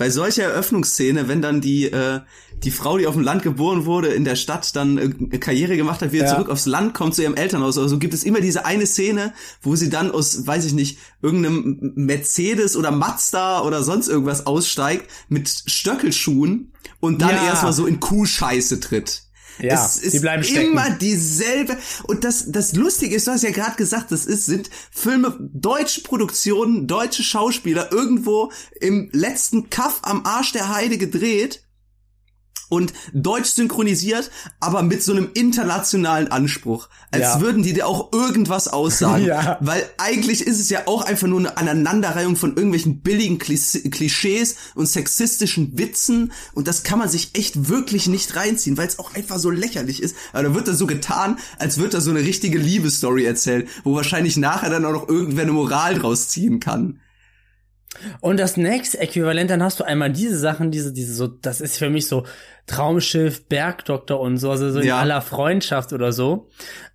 bei solcher Eröffnungsszene, wenn dann die, äh, die Frau, die auf dem Land geboren wurde, in der Stadt dann äh, Karriere gemacht hat, wieder Ja. zurück aufs Land kommt zu ihrem Elternhaus oder so, gibt es immer diese eine Szene, wo sie dann aus, weiß ich nicht, irgendeinem Mercedes oder Mazda oder sonst irgendwas aussteigt mit Stöckelschuhen und dann Ja. erstmal so in Kuhscheiße tritt. Ja, es ist die bleiben stecken. immer dieselbe. Und das, das Lustige ist, du hast ja gerade gesagt, das ist, sind Filme, deutsche Produktionen, deutsche Schauspieler irgendwo im letzten Kaff am Arsch der Heide gedreht und deutsch synchronisiert, aber mit so einem internationalen Anspruch. Als Ja. würden die dir auch irgendwas aussagen. Ja. Weil eigentlich ist es ja auch einfach nur eine Aneinanderreihung von irgendwelchen billigen Klis- Klischees und sexistischen Witzen. Und das kann man sich echt wirklich nicht reinziehen, weil es auch einfach so lächerlich ist. Aber da wird da so getan, als wird da so eine richtige Liebesstory erzählt, wo wahrscheinlich nachher dann auch noch irgendwer eine Moral draus ziehen kann. Und das nächste Äquivalent, dann hast du einmal diese Sachen, diese, diese so, das ist für mich so Traumschiff, Bergdoktor und so, also so in Ja. aller Freundschaft oder so.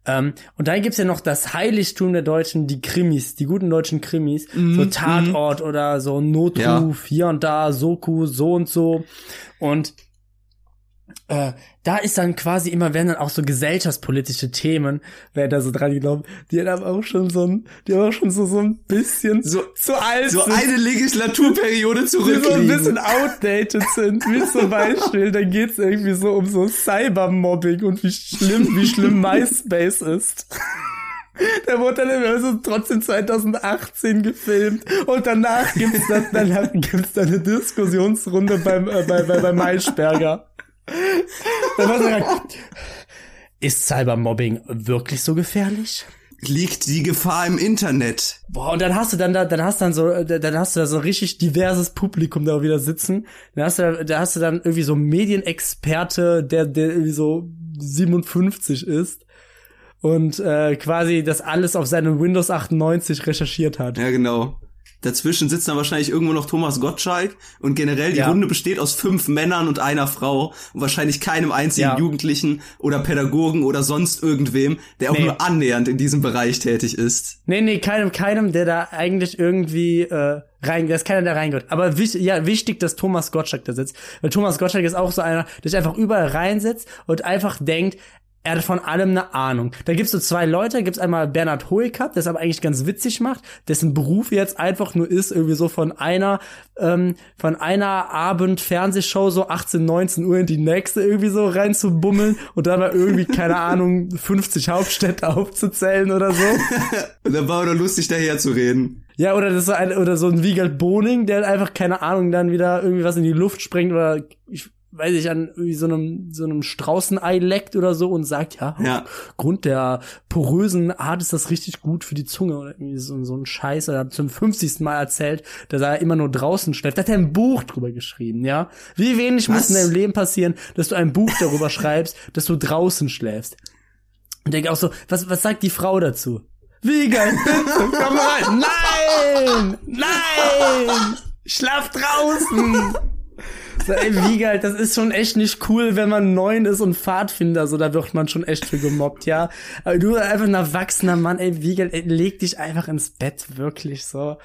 Ähm, und dann gibt's ja noch das Heiligtum der Deutschen, die Krimis, die guten deutschen Krimis, so Tatort oder so Notruf, hier und da, Soku, so und so. Und äh, da ist dann quasi immer, werden dann auch so gesellschaftspolitische Themen, wer da so dran geglaubt, die haben auch schon so ein, die haben auch schon so, so ein bisschen So- zu alt So sind eine Legislaturperiode die so ein bisschen outdated sind. Wie zum Beispiel, da geht's irgendwie so um so Cybermobbing und wie schlimm, wie schlimm MySpace ist. Der wurde dann immer so trotzdem 2018 gefilmt und danach gibt's dann, dann gibt's dann eine Diskussionsrunde beim, äh, bei, bei, bei Maischberger. Da war so gesagt, ist Cybermobbing wirklich so gefährlich? Liegt die Gefahr im Internet? Boah, und dann hast du dann da, dann hast du dann so, dann hast du da so richtig diverses Publikum da wieder sitzen. Dann hast du, da, da hast du dann irgendwie so Medienexperte, der, der irgendwie so 57 ist und äh, quasi das alles auf seinem Windows 98 recherchiert hat. Ja, genau. Dazwischen sitzt dann wahrscheinlich irgendwo noch Thomas Gottschalk und generell die Ja. Runde besteht aus fünf Männern und einer Frau und wahrscheinlich keinem einzigen Ja. Jugendlichen oder Pädagogen oder sonst irgendwem, der auch Nee. nur annähernd in diesem Bereich tätig ist. Nee, nee, keinem, keinem, der da eigentlich irgendwie äh, rein, da ist keiner, der reingehört. Aber wichtig, ja, wichtig, dass Thomas Gottschalk da sitzt. Weil Thomas Gottschalk ist auch so einer, der sich einfach überall reinsetzt und einfach denkt, er hat von allem eine Ahnung. Da gibt's so zwei Leute, gibt's einmal Bernhard Hoeker, der es aber eigentlich ganz witzig macht, dessen Beruf jetzt einfach nur ist, irgendwie so von einer, ähm, von einer Abend-Fernsehshow so 18, 19 Uhr in die nächste irgendwie so reinzubummeln und dann mal irgendwie, keine Ahnung, 50 Hauptstädte aufzuzählen oder so. Und dann war doch lustig daher zu reden. Ja, oder das ist so ein, oder so ein Wiegald Boning, der einfach, keine Ahnung, dann wieder irgendwie was in die Luft sprengt oder ich weiß ich, an irgendwie so einem, so einem Straußenei leckt oder so und sagt, ja, Ja. aufgrund der porösen Art ist das richtig gut für die Zunge oder irgendwie so, so ein Scheiß. Er hat zum 50. Mal erzählt, dass er immer nur draußen schläft. Da hat er ein Buch drüber geschrieben, ja. Wie wenig muss Was? in deinem Leben passieren, dass du ein Buch darüber schreibst, dass du draußen schläfst. Und denke auch so, was, was sagt die Frau dazu? Wie geil, bitte, komm rein. Nein! Nein! Schlaf draußen! So, ey, wie geil, das ist schon echt nicht cool, wenn man neun ist und Pfadfinder, so, da wird man schon echt für gemobbt, ja. Aber du einfach ein erwachsener Mann, ey, wie geil, ey, leg dich einfach ins Bett, wirklich so.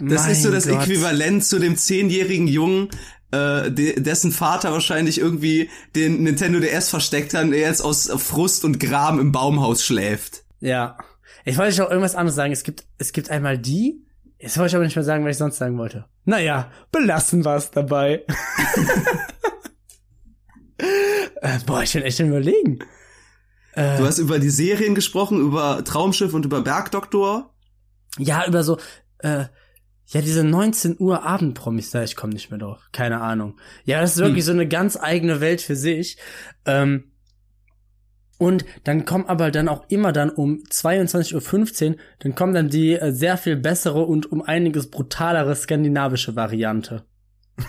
Das ist so Mein das Gott. Äquivalent zu dem zehnjährigen Jungen, äh, de dessen Vater wahrscheinlich irgendwie den Nintendo DS versteckt hat und er jetzt aus Frust und Gram im Baumhaus schläft. Ja. Ich wollte noch irgendwas anderes sagen. Es gibt, es gibt einmal die. Jetzt wollte ich aber nicht mehr sagen, was ich sonst sagen wollte. Naja, belassen wir es dabei. äh, boah, ich will echt überlegen. Äh. Du hast über die Serien gesprochen, über Traumschiff und über Bergdoktor. Ja, über so, äh, Ja, diese 19 Uhr Abendpromis da, ich komme nicht mehr drauf. Keine Ahnung. Ja, das ist wirklich so eine ganz eigene Welt für sich. Ähm, und dann kommen aber dann auch immer dann um 22.15 Uhr, dann kommt dann die äh, sehr viel bessere und um einiges brutalere skandinavische Variante.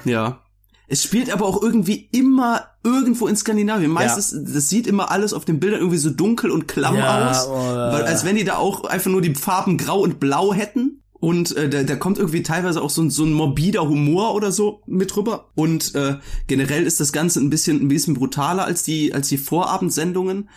Ja. Es spielt aber auch irgendwie immer irgendwo in Skandinavien. Meistens, das sieht immer alles auf den Bildern irgendwie so dunkel und klamm Ja, aus. oh, weil, als wenn die da auch einfach nur die Farben grau und blau hätten. Und äh, da, da kommt irgendwie teilweise auch so ein, so ein morbider Humor oder so mit rüber. Und äh, generell ist das Ganze ein bisschen ein bisschen brutaler als die als die Vorabendsendungen.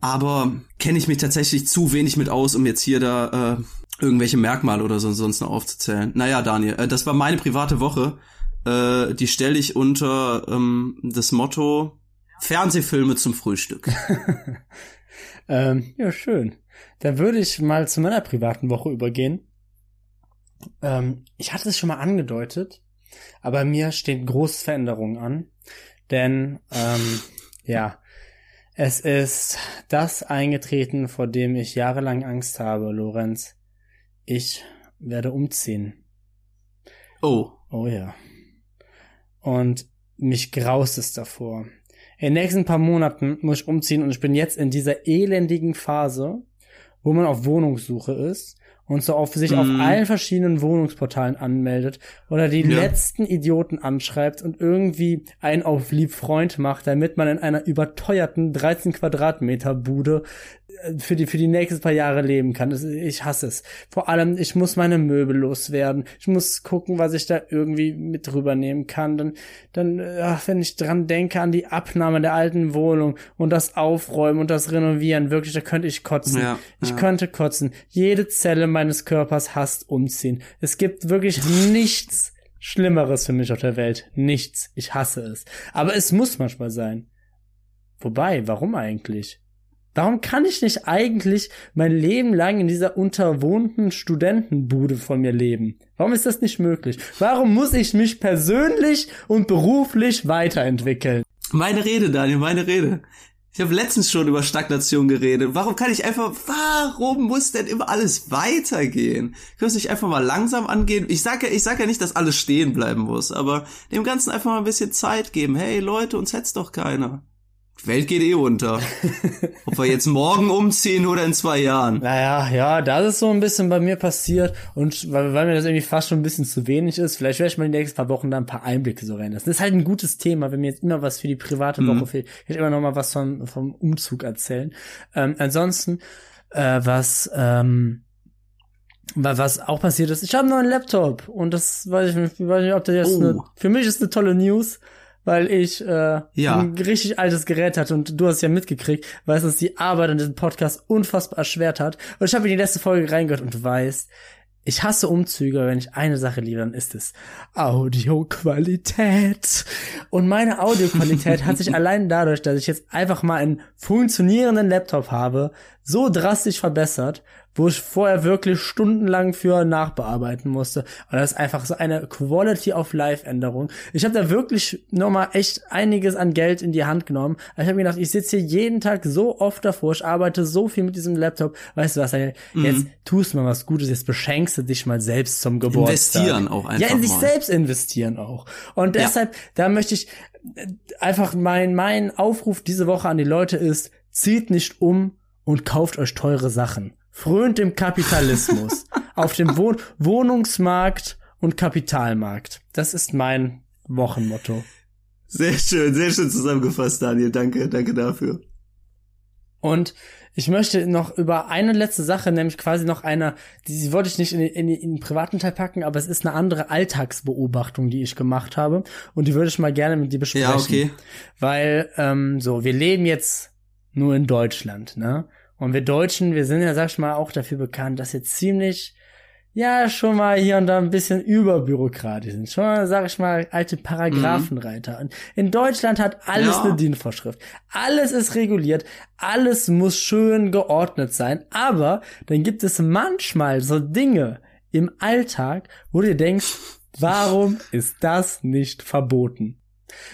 Aber kenne ich mich tatsächlich zu wenig mit aus, um jetzt hier da äh, irgendwelche Merkmale oder so sonst noch aufzuzählen. Naja, Daniel, äh, das war meine private Woche. Äh, die stelle ich unter ähm, das Motto Fernsehfilme zum Frühstück. Ähm, ja, schön. Dann würde ich mal zu meiner privaten Woche übergehen. Ähm, ich hatte es schon mal angedeutet, aber mir stehen große Veränderungen an. Denn, ähm, ja, es ist das eingetreten, vor dem ich jahrelang Angst habe, Lorenz. Ich werde umziehen. Oh, Oh ja. Und mich graust es davor. In den nächsten paar Monaten muss ich umziehen und ich bin jetzt in dieser elendigen Phase, wo man auf Wohnungssuche ist und so auf sich auf Mhm. allen verschiedenen Wohnungsportalen anmeldet oder die Ja. letzten Idioten anschreibt und irgendwie einen auf lieb Freund macht, damit man in einer überteuerten 13 Quadratmeter Bude äh, für die, für die nächsten paar Jahre leben kann. Ich hasse es. Vor allem, ich muss meine Möbel loswerden. Ich muss gucken, was ich da irgendwie mit rübernehmen kann. Dann, dann, äh, ach, wenn ich dran denke an die Abnahme der alten Wohnung und das Aufräumen und das Renovieren, wirklich, da könnte ich kotzen. Ja, ich ja. könnte kotzen. Jede Zelle meines Körpers hasst umziehen. Es gibt wirklich nichts Schlimmeres für mich auf der Welt. Nichts. Ich hasse es. Aber es muss manchmal sein. Wobei, warum eigentlich? Warum kann ich nicht eigentlich mein Leben lang in dieser unterwohnten Studentenbude von mir leben? Warum ist das nicht möglich? Warum muss ich mich persönlich und beruflich weiterentwickeln? meine Rede, Daniel, meine Rede. Ich habe letztens schon über Stagnation geredet. Warum kann ich einfach, warum muss denn immer alles weitergehen? Können wir nicht einfach mal langsam angehen? Ich sag ja, ich sag ja nicht, dass alles stehen bleiben muss, aber dem Ganzen einfach mal ein bisschen Zeit geben. Hey Leute, uns hetzt doch keiner. Welt geht eh unter. Ob wir jetzt morgen umziehen oder in zwei Jahren. Naja, ja, das ist so ein bisschen bei mir passiert und weil, weil mir das irgendwie fast schon ein bisschen zu wenig ist, vielleicht werde ich mal in den nächsten paar Wochen da ein paar Einblicke so reinlassen. Das ist halt ein gutes Thema, wenn mir jetzt immer was für die private Mhm. Woche fehlt. Ich werde immer noch mal was vom, vom Umzug erzählen. Ähm, ansonsten, äh, was, ähm, wa- was auch passiert ist, ich habe einen neuen Laptop und das weiß ich nicht, weiß nicht ob das jetzt Oh. eine, für mich ist eine tolle News, weil ich äh, Ja. ein richtig altes Gerät hatte und du hast ja mitgekriegt, weil es uns die Arbeit an diesem Podcast unfassbar erschwert hat. Und ich habe in die letzte Folge reingehört und du weißt, ich hasse Umzüge, wenn ich eine Sache liebe, dann ist es Audioqualität. Und meine Audioqualität hat sich allein dadurch, dass ich jetzt einfach mal einen funktionierenden Laptop habe, so drastisch verbessert, wo ich vorher wirklich stundenlang für nachbearbeiten musste. Und das ist einfach so eine Quality of Life Änderung. Ich habe da wirklich nochmal echt einiges an Geld in die Hand genommen. Ich habe mir gedacht, ich sitze hier jeden Tag so oft davor, ich arbeite so viel mit diesem Laptop. Weißt du was, Daniel? jetzt tust mal was Gutes, jetzt beschenkst du dich mal selbst zum Geburtstag. Investieren auch einfach Ja, in sich mal. selbst investieren auch. Und deshalb, da möchte ich äh, einfach mein, mein Aufruf diese Woche an die Leute ist, zieht nicht um und kauft euch teure Sachen. Frönt dem Kapitalismus auf dem Wohn Wohnungsmarkt und Kapitalmarkt. Das ist mein Wochenmotto. Sehr schön, sehr schön zusammengefasst, Daniel. Danke, danke dafür. Und ich möchte noch über eine letzte Sache, nämlich quasi noch eine, die, wollte ich nicht in, den- in, in den privaten Teil packen, aber es ist eine andere Alltagsbeobachtung, die ich gemacht habe. Und die würde ich mal gerne mit dir besprechen. Ja, okay. Weil, ähm, so, wir leben jetzt nur in Deutschland, ne? Und wir Deutschen, wir sind ja, sag ich mal, auch dafür bekannt, dass wir ziemlich, ja, schon mal hier und da ein bisschen überbürokratisch sind. Schon mal, sag ich mal, alte Paragraphenreiter. Und in Deutschland hat alles Ja. eine DIN-Vorschrift. Alles ist reguliert. Alles muss schön geordnet sein. Aber dann gibt es manchmal so Dinge im Alltag, wo du dir denkst, warum ist das nicht verboten?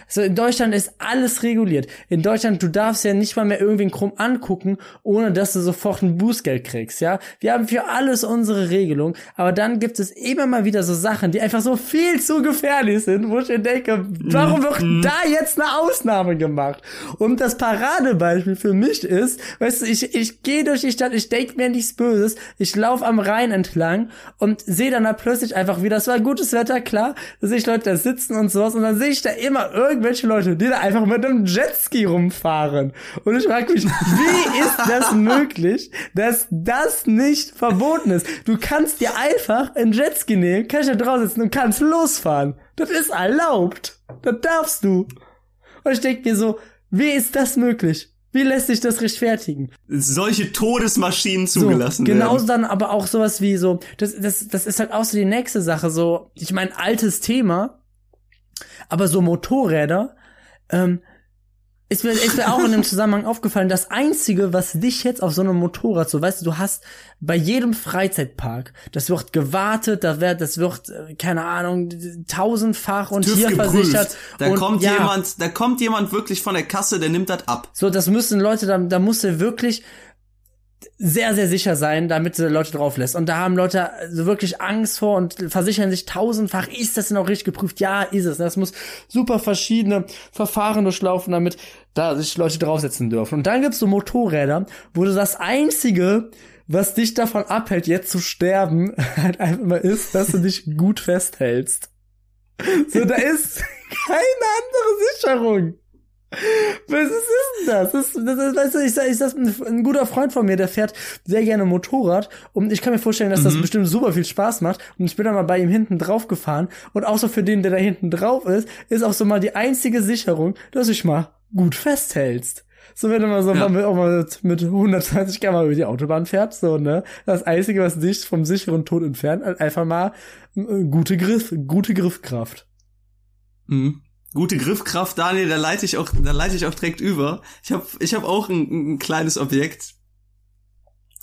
So, in Deutschland ist alles reguliert. In Deutschland, du darfst ja nicht mal mehr irgendwen krumm angucken, ohne dass du sofort ein Bußgeld kriegst, ja. Wir haben für alles unsere Regelung, aber dann gibt es immer mal wieder so Sachen, die einfach so viel zu gefährlich sind, wo ich mir denke, warum wird da jetzt eine Ausnahme gemacht? Und das Paradebeispiel für mich ist, weißt du, ich, ich gehe durch die Stadt, ich denke mir nichts Böses, ich laufe am Rhein entlang und sehe dann da plötzlich einfach wieder, es war gutes Wetter, klar, da sehe ich Leute da sitzen und sowas und dann sehe ich da immer irgendwelche Leute, die da einfach mit einem Jetski rumfahren. Und ich frage mich, wie ist das möglich, dass das nicht verboten ist? Du kannst dir einfach ein Jetski nehmen, kannst da draußen sitzen und kannst losfahren. Das ist erlaubt. Das darfst du. Und ich denke mir so, wie ist das möglich? Wie lässt sich das rechtfertigen? Solche Todesmaschinen zugelassen so, genauso werden. dann aber auch sowas wie so, das, das, das ist halt auch so die nächste Sache, so, ich meine, altes Thema, aber so Motorräder, ähm, ist mir, ist mir auch in dem Zusammenhang aufgefallen, das Einzige, was dich jetzt auf so einem Motorrad, so weißt du, du hast bei jedem Freizeitpark, das wird gewartet, da wird, das wird, äh, keine Ahnung, tausendfach und TÜV hier geprüft. versichert. Da und, kommt ja, jemand, da kommt jemand wirklich von der Kasse, der nimmt das ab. So, das müssen Leute, da, da musst du wirklich sehr, sehr sicher sein, damit du Leute drauf lässt. Und da haben Leute so wirklich Angst vor und versichern sich tausendfach, ist das denn auch richtig geprüft? Ja, ist es. Das muss super verschiedene Verfahren durchlaufen, damit da sich Leute draufsetzen dürfen. Und dann gibt's so Motorräder, wo du das einzige, was dich davon abhält, jetzt zu sterben, halt einfach mal ist, dass du dich gut festhältst. So, da ist keine andere Sicherung. Was ist denn das? Das, das, das, weißt du, ich, ich sag, ein, ein guter Freund von mir, der fährt sehr gerne Motorrad und ich kann mir vorstellen, dass das bestimmt super viel Spaß macht und ich bin dann mal bei ihm hinten drauf gefahren und auch so für den, der da hinten drauf ist, ist auch so mal die einzige Sicherung, dass du dich mal gut festhältst. So, wenn du mal so Ja. mal mit, auch mal mit, mit 120 km über die Autobahn fährst, so, ne? Das Einzige, was dich vom sicheren Tod entfernt, einfach mal äh, gute Griff, gute Griffkraft. Mhm. Gute Griffkraft, Daniel, da leite ich auch, da leite ich auch direkt über. Ich habe ich hab auch ein, ein kleines Objekt,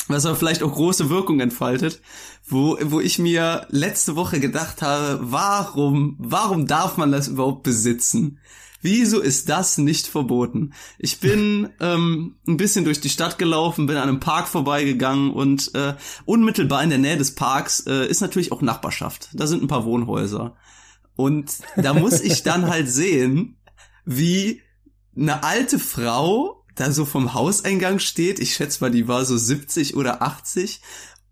was aber vielleicht auch große Wirkung entfaltet, wo, wo ich mir letzte Woche gedacht habe, warum, warum darf man das überhaupt besitzen? Wieso ist das nicht verboten? Ich bin ähm, ein bisschen durch die Stadt gelaufen, bin an einem Park vorbeigegangen und äh, unmittelbar in der Nähe des Parks äh, ist natürlich auch Nachbarschaft. Da sind ein paar Wohnhäuser. Und da muss ich dann halt sehen, wie eine alte Frau da so vom Hauseingang steht. Ich schätze mal, die war so 70 oder 80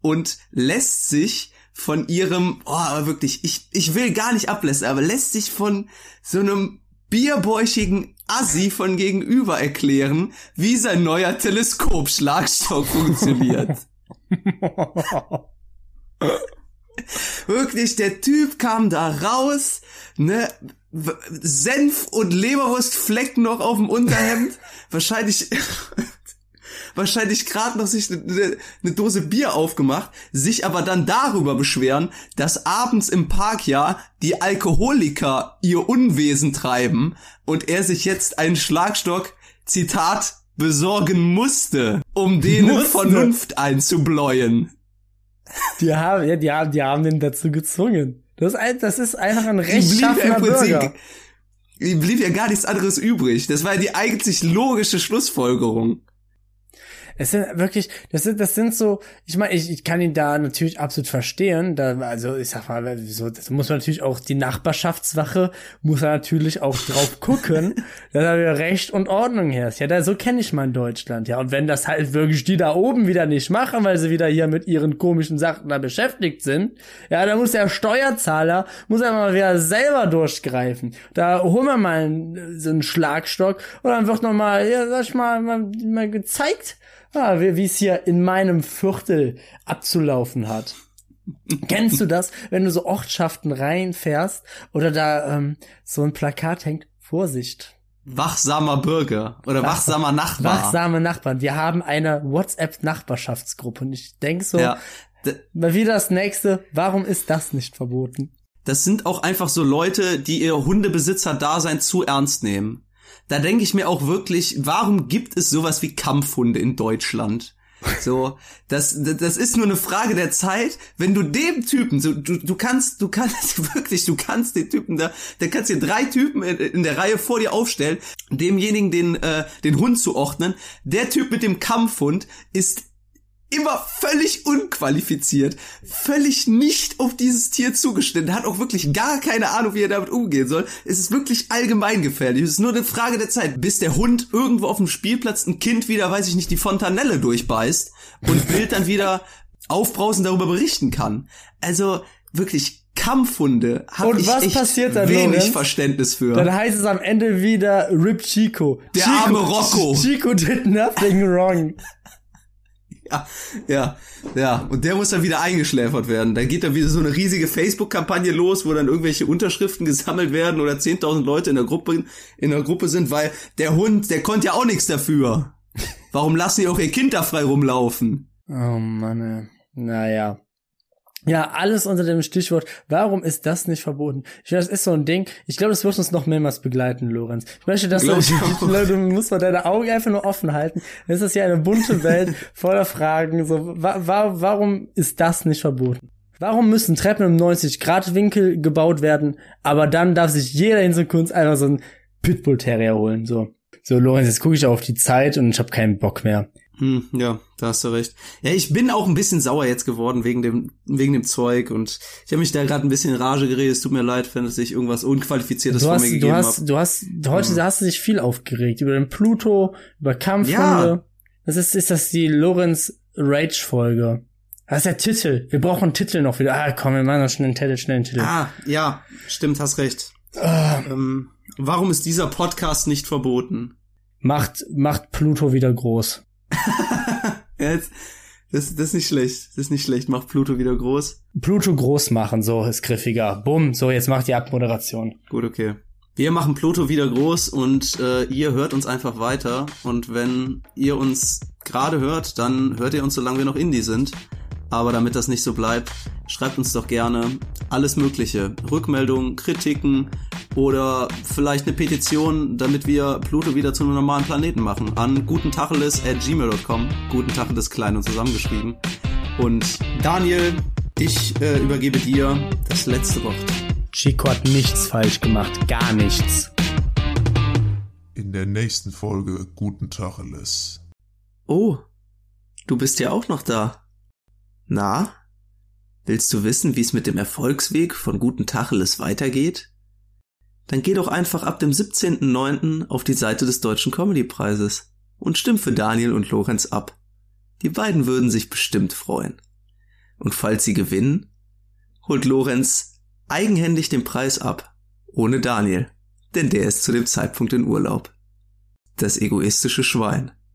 und lässt sich von ihrem, oh, aber wirklich, ich, ich will gar nicht ablästern, aber lässt sich von so einem bierbäuchigen Assi von gegenüber erklären, wie sein neuer Teleskopschlagstock funktioniert. Wirklich, der Typ kam da raus, ne, Senf und Leberwurstflecken noch auf dem Unterhemd, wahrscheinlich, wahrscheinlich gerade noch sich eine ne Dose Bier aufgemacht, sich aber dann darüber beschweren, dass abends im Park ja die Alkoholiker ihr Unwesen treiben und er sich jetzt einen Schlagstock, Zitat, besorgen musste, um denen Musste. Vernunft einzubläuen. Die haben, ja, die haben, die haben den dazu gezwungen. Das ist, ein, das ist einfach ein rechtschaffener Bürger. die blieb ja gar nichts anderes übrig. Das war ja die eigentlich logische Schlussfolgerung. Es sind wirklich, das sind, das sind so, ich meine, ich, ich kann ihn da natürlich absolut verstehen. Da, also ich sag mal, so, das muss man natürlich auch, die Nachbarschaftswache muss er natürlich auch drauf gucken, dass da wieder Recht und Ordnung herrscht. Ja, da, so kenne ich mein Deutschland, ja. Und wenn das halt wirklich die da oben wieder nicht machen, weil sie wieder hier mit ihren komischen Sachen da beschäftigt sind, ja, da muss der Steuerzahler, muss er mal wieder selber durchgreifen. Da holen wir mal einen, so einen Schlagstock und dann wird noch mal, ja, sag ich mal, mal, mal gezeigt, Ah, wie es hier in meinem Viertel abzulaufen hat. Kennst du das, wenn du so Ortschaften reinfährst oder da ähm, so ein Plakat hängt? Vorsicht. Wachsamer Bürger oder wachsamer Nachbar. Wachsame Nachbarn. Wir haben eine WhatsApp-Nachbarschaftsgruppe und ich denk so, Ja. Mal wieder das nächste, warum ist das nicht verboten? Das sind auch einfach so Leute, die ihr Hundebesitzer-Dasein zu ernst nehmen. Da denke ich mir auch wirklich, warum gibt es sowas wie Kampfhunde in Deutschland? So, das, das ist nur eine Frage der Zeit, wenn du dem Typen, so, du, du kannst, du kannst wirklich, du kannst den Typen da, der kannst dir drei Typen in, in der Reihe vor dir aufstellen, demjenigen den, äh, den Hund zuordnen. Der Typ mit dem Kampfhund ist immer völlig unqualifiziert, völlig nicht auf dieses Tier zugeschnitten, hat auch wirklich gar keine Ahnung, wie er damit umgehen soll. Es ist wirklich allgemein gefährlich. Es ist nur eine Frage der Zeit, bis der Hund irgendwo auf dem Spielplatz ein Kind wieder, weiß ich nicht, die Fontanelle durchbeißt und Bild dann wieder aufbrausend darüber berichten kann. Also wirklich Kampfhunde habe Und ich was echt passiert dann, wenig Lorenz? Verständnis für. Dann heißt es am Ende wieder Rip Chico. Der Chico, arme Rocco. Chico did nothing wrong. Ja, ja, ja. Und der muss dann wieder eingeschläfert werden. Da geht dann wieder so eine riesige Facebook-Kampagne los, wo dann irgendwelche Unterschriften gesammelt werden oder 10.000 Leute in der Gruppe, in der Gruppe sind, weil der Hund, der konnte ja auch nichts dafür. Warum lassen die auch ihr Kind da frei rumlaufen? Oh Mann, ey. naja. Ja, alles unter dem Stichwort, warum ist das nicht verboten? Ich glaube, das ist so ein Ding. Ich glaube, das wird uns noch mehrmals begleiten, Lorenz. Ich möchte, dass du, Glaub ich glaube, du musst mal deine Augen einfach nur offen halten. Es ist ja eine bunte Welt voller Fragen. So, wa wa warum ist das nicht verboten? Warum müssen Treppen im 90-Grad-Winkel gebaut werden, aber dann darf sich jeder in Sekunde einfach so einen Pitbull-Terrier holen? So, so Lorenz, jetzt gucke ich auf die Zeit und ich habe keinen Bock mehr. Hm, ja, da hast du recht. Ja, ich bin auch ein bisschen sauer jetzt geworden wegen dem wegen dem Zeug und ich habe mich da gerade ein bisschen in Rage geredet. Es tut mir leid, wenn ich irgendwas unqualifiziertes Du von hast, mir du gegeben hast, habe. du hast, heute hast du dich viel aufgeregt über den Pluto, über Kampfhunde. Ja. Das ist, ist das die Lorenz Rage Folge. Das ist der Titel. Wir brauchen einen Titel noch wieder. Ah, komm, wir machen noch schnell einen Titel, schnell einen Titel. Ah, ja, stimmt, hast recht. Ah. Ähm, warum ist dieser Podcast nicht verboten? Macht, macht Pluto wieder groß. Jetzt, das, das ist nicht schlecht. Das ist nicht schlecht. Macht Pluto wieder groß. Pluto groß machen, so ist griffiger. Bumm, so jetzt macht die Abmoderation. Gut, okay. Wir machen Pluto wieder groß und äh, ihr hört uns einfach weiter. Und wenn ihr uns gerade hört, dann hört ihr uns, solange wir noch Indie sind. Aber damit das nicht so bleibt, schreibt uns doch gerne alles Mögliche. Rückmeldungen, Kritiken oder vielleicht eine Petition, damit wir Pluto wieder zu einem normalen Planeten machen. An gutentacheles.gmail.com. Guten Tacheles klein und zusammengeschrieben. Und Daniel, ich äh, übergebe dir das letzte Wort. Chico hat nichts falsch gemacht. Gar nichts. In der nächsten Folge Guten Tacheles. Oh, du bist ja auch noch da. Na? Willst du wissen, wie es mit dem Erfolgsweg von Guten Tacheles weitergeht? Dann geh doch einfach ab dem 17.09. auf die Seite des Deutschen Comedypreises und stimm für Daniel und Lorenz ab. Die beiden würden sich bestimmt freuen. Und falls sie gewinnen, holt Lorenz eigenhändig den Preis ab, ohne Daniel, denn der ist zu dem Zeitpunkt in Urlaub. Das egoistische Schwein.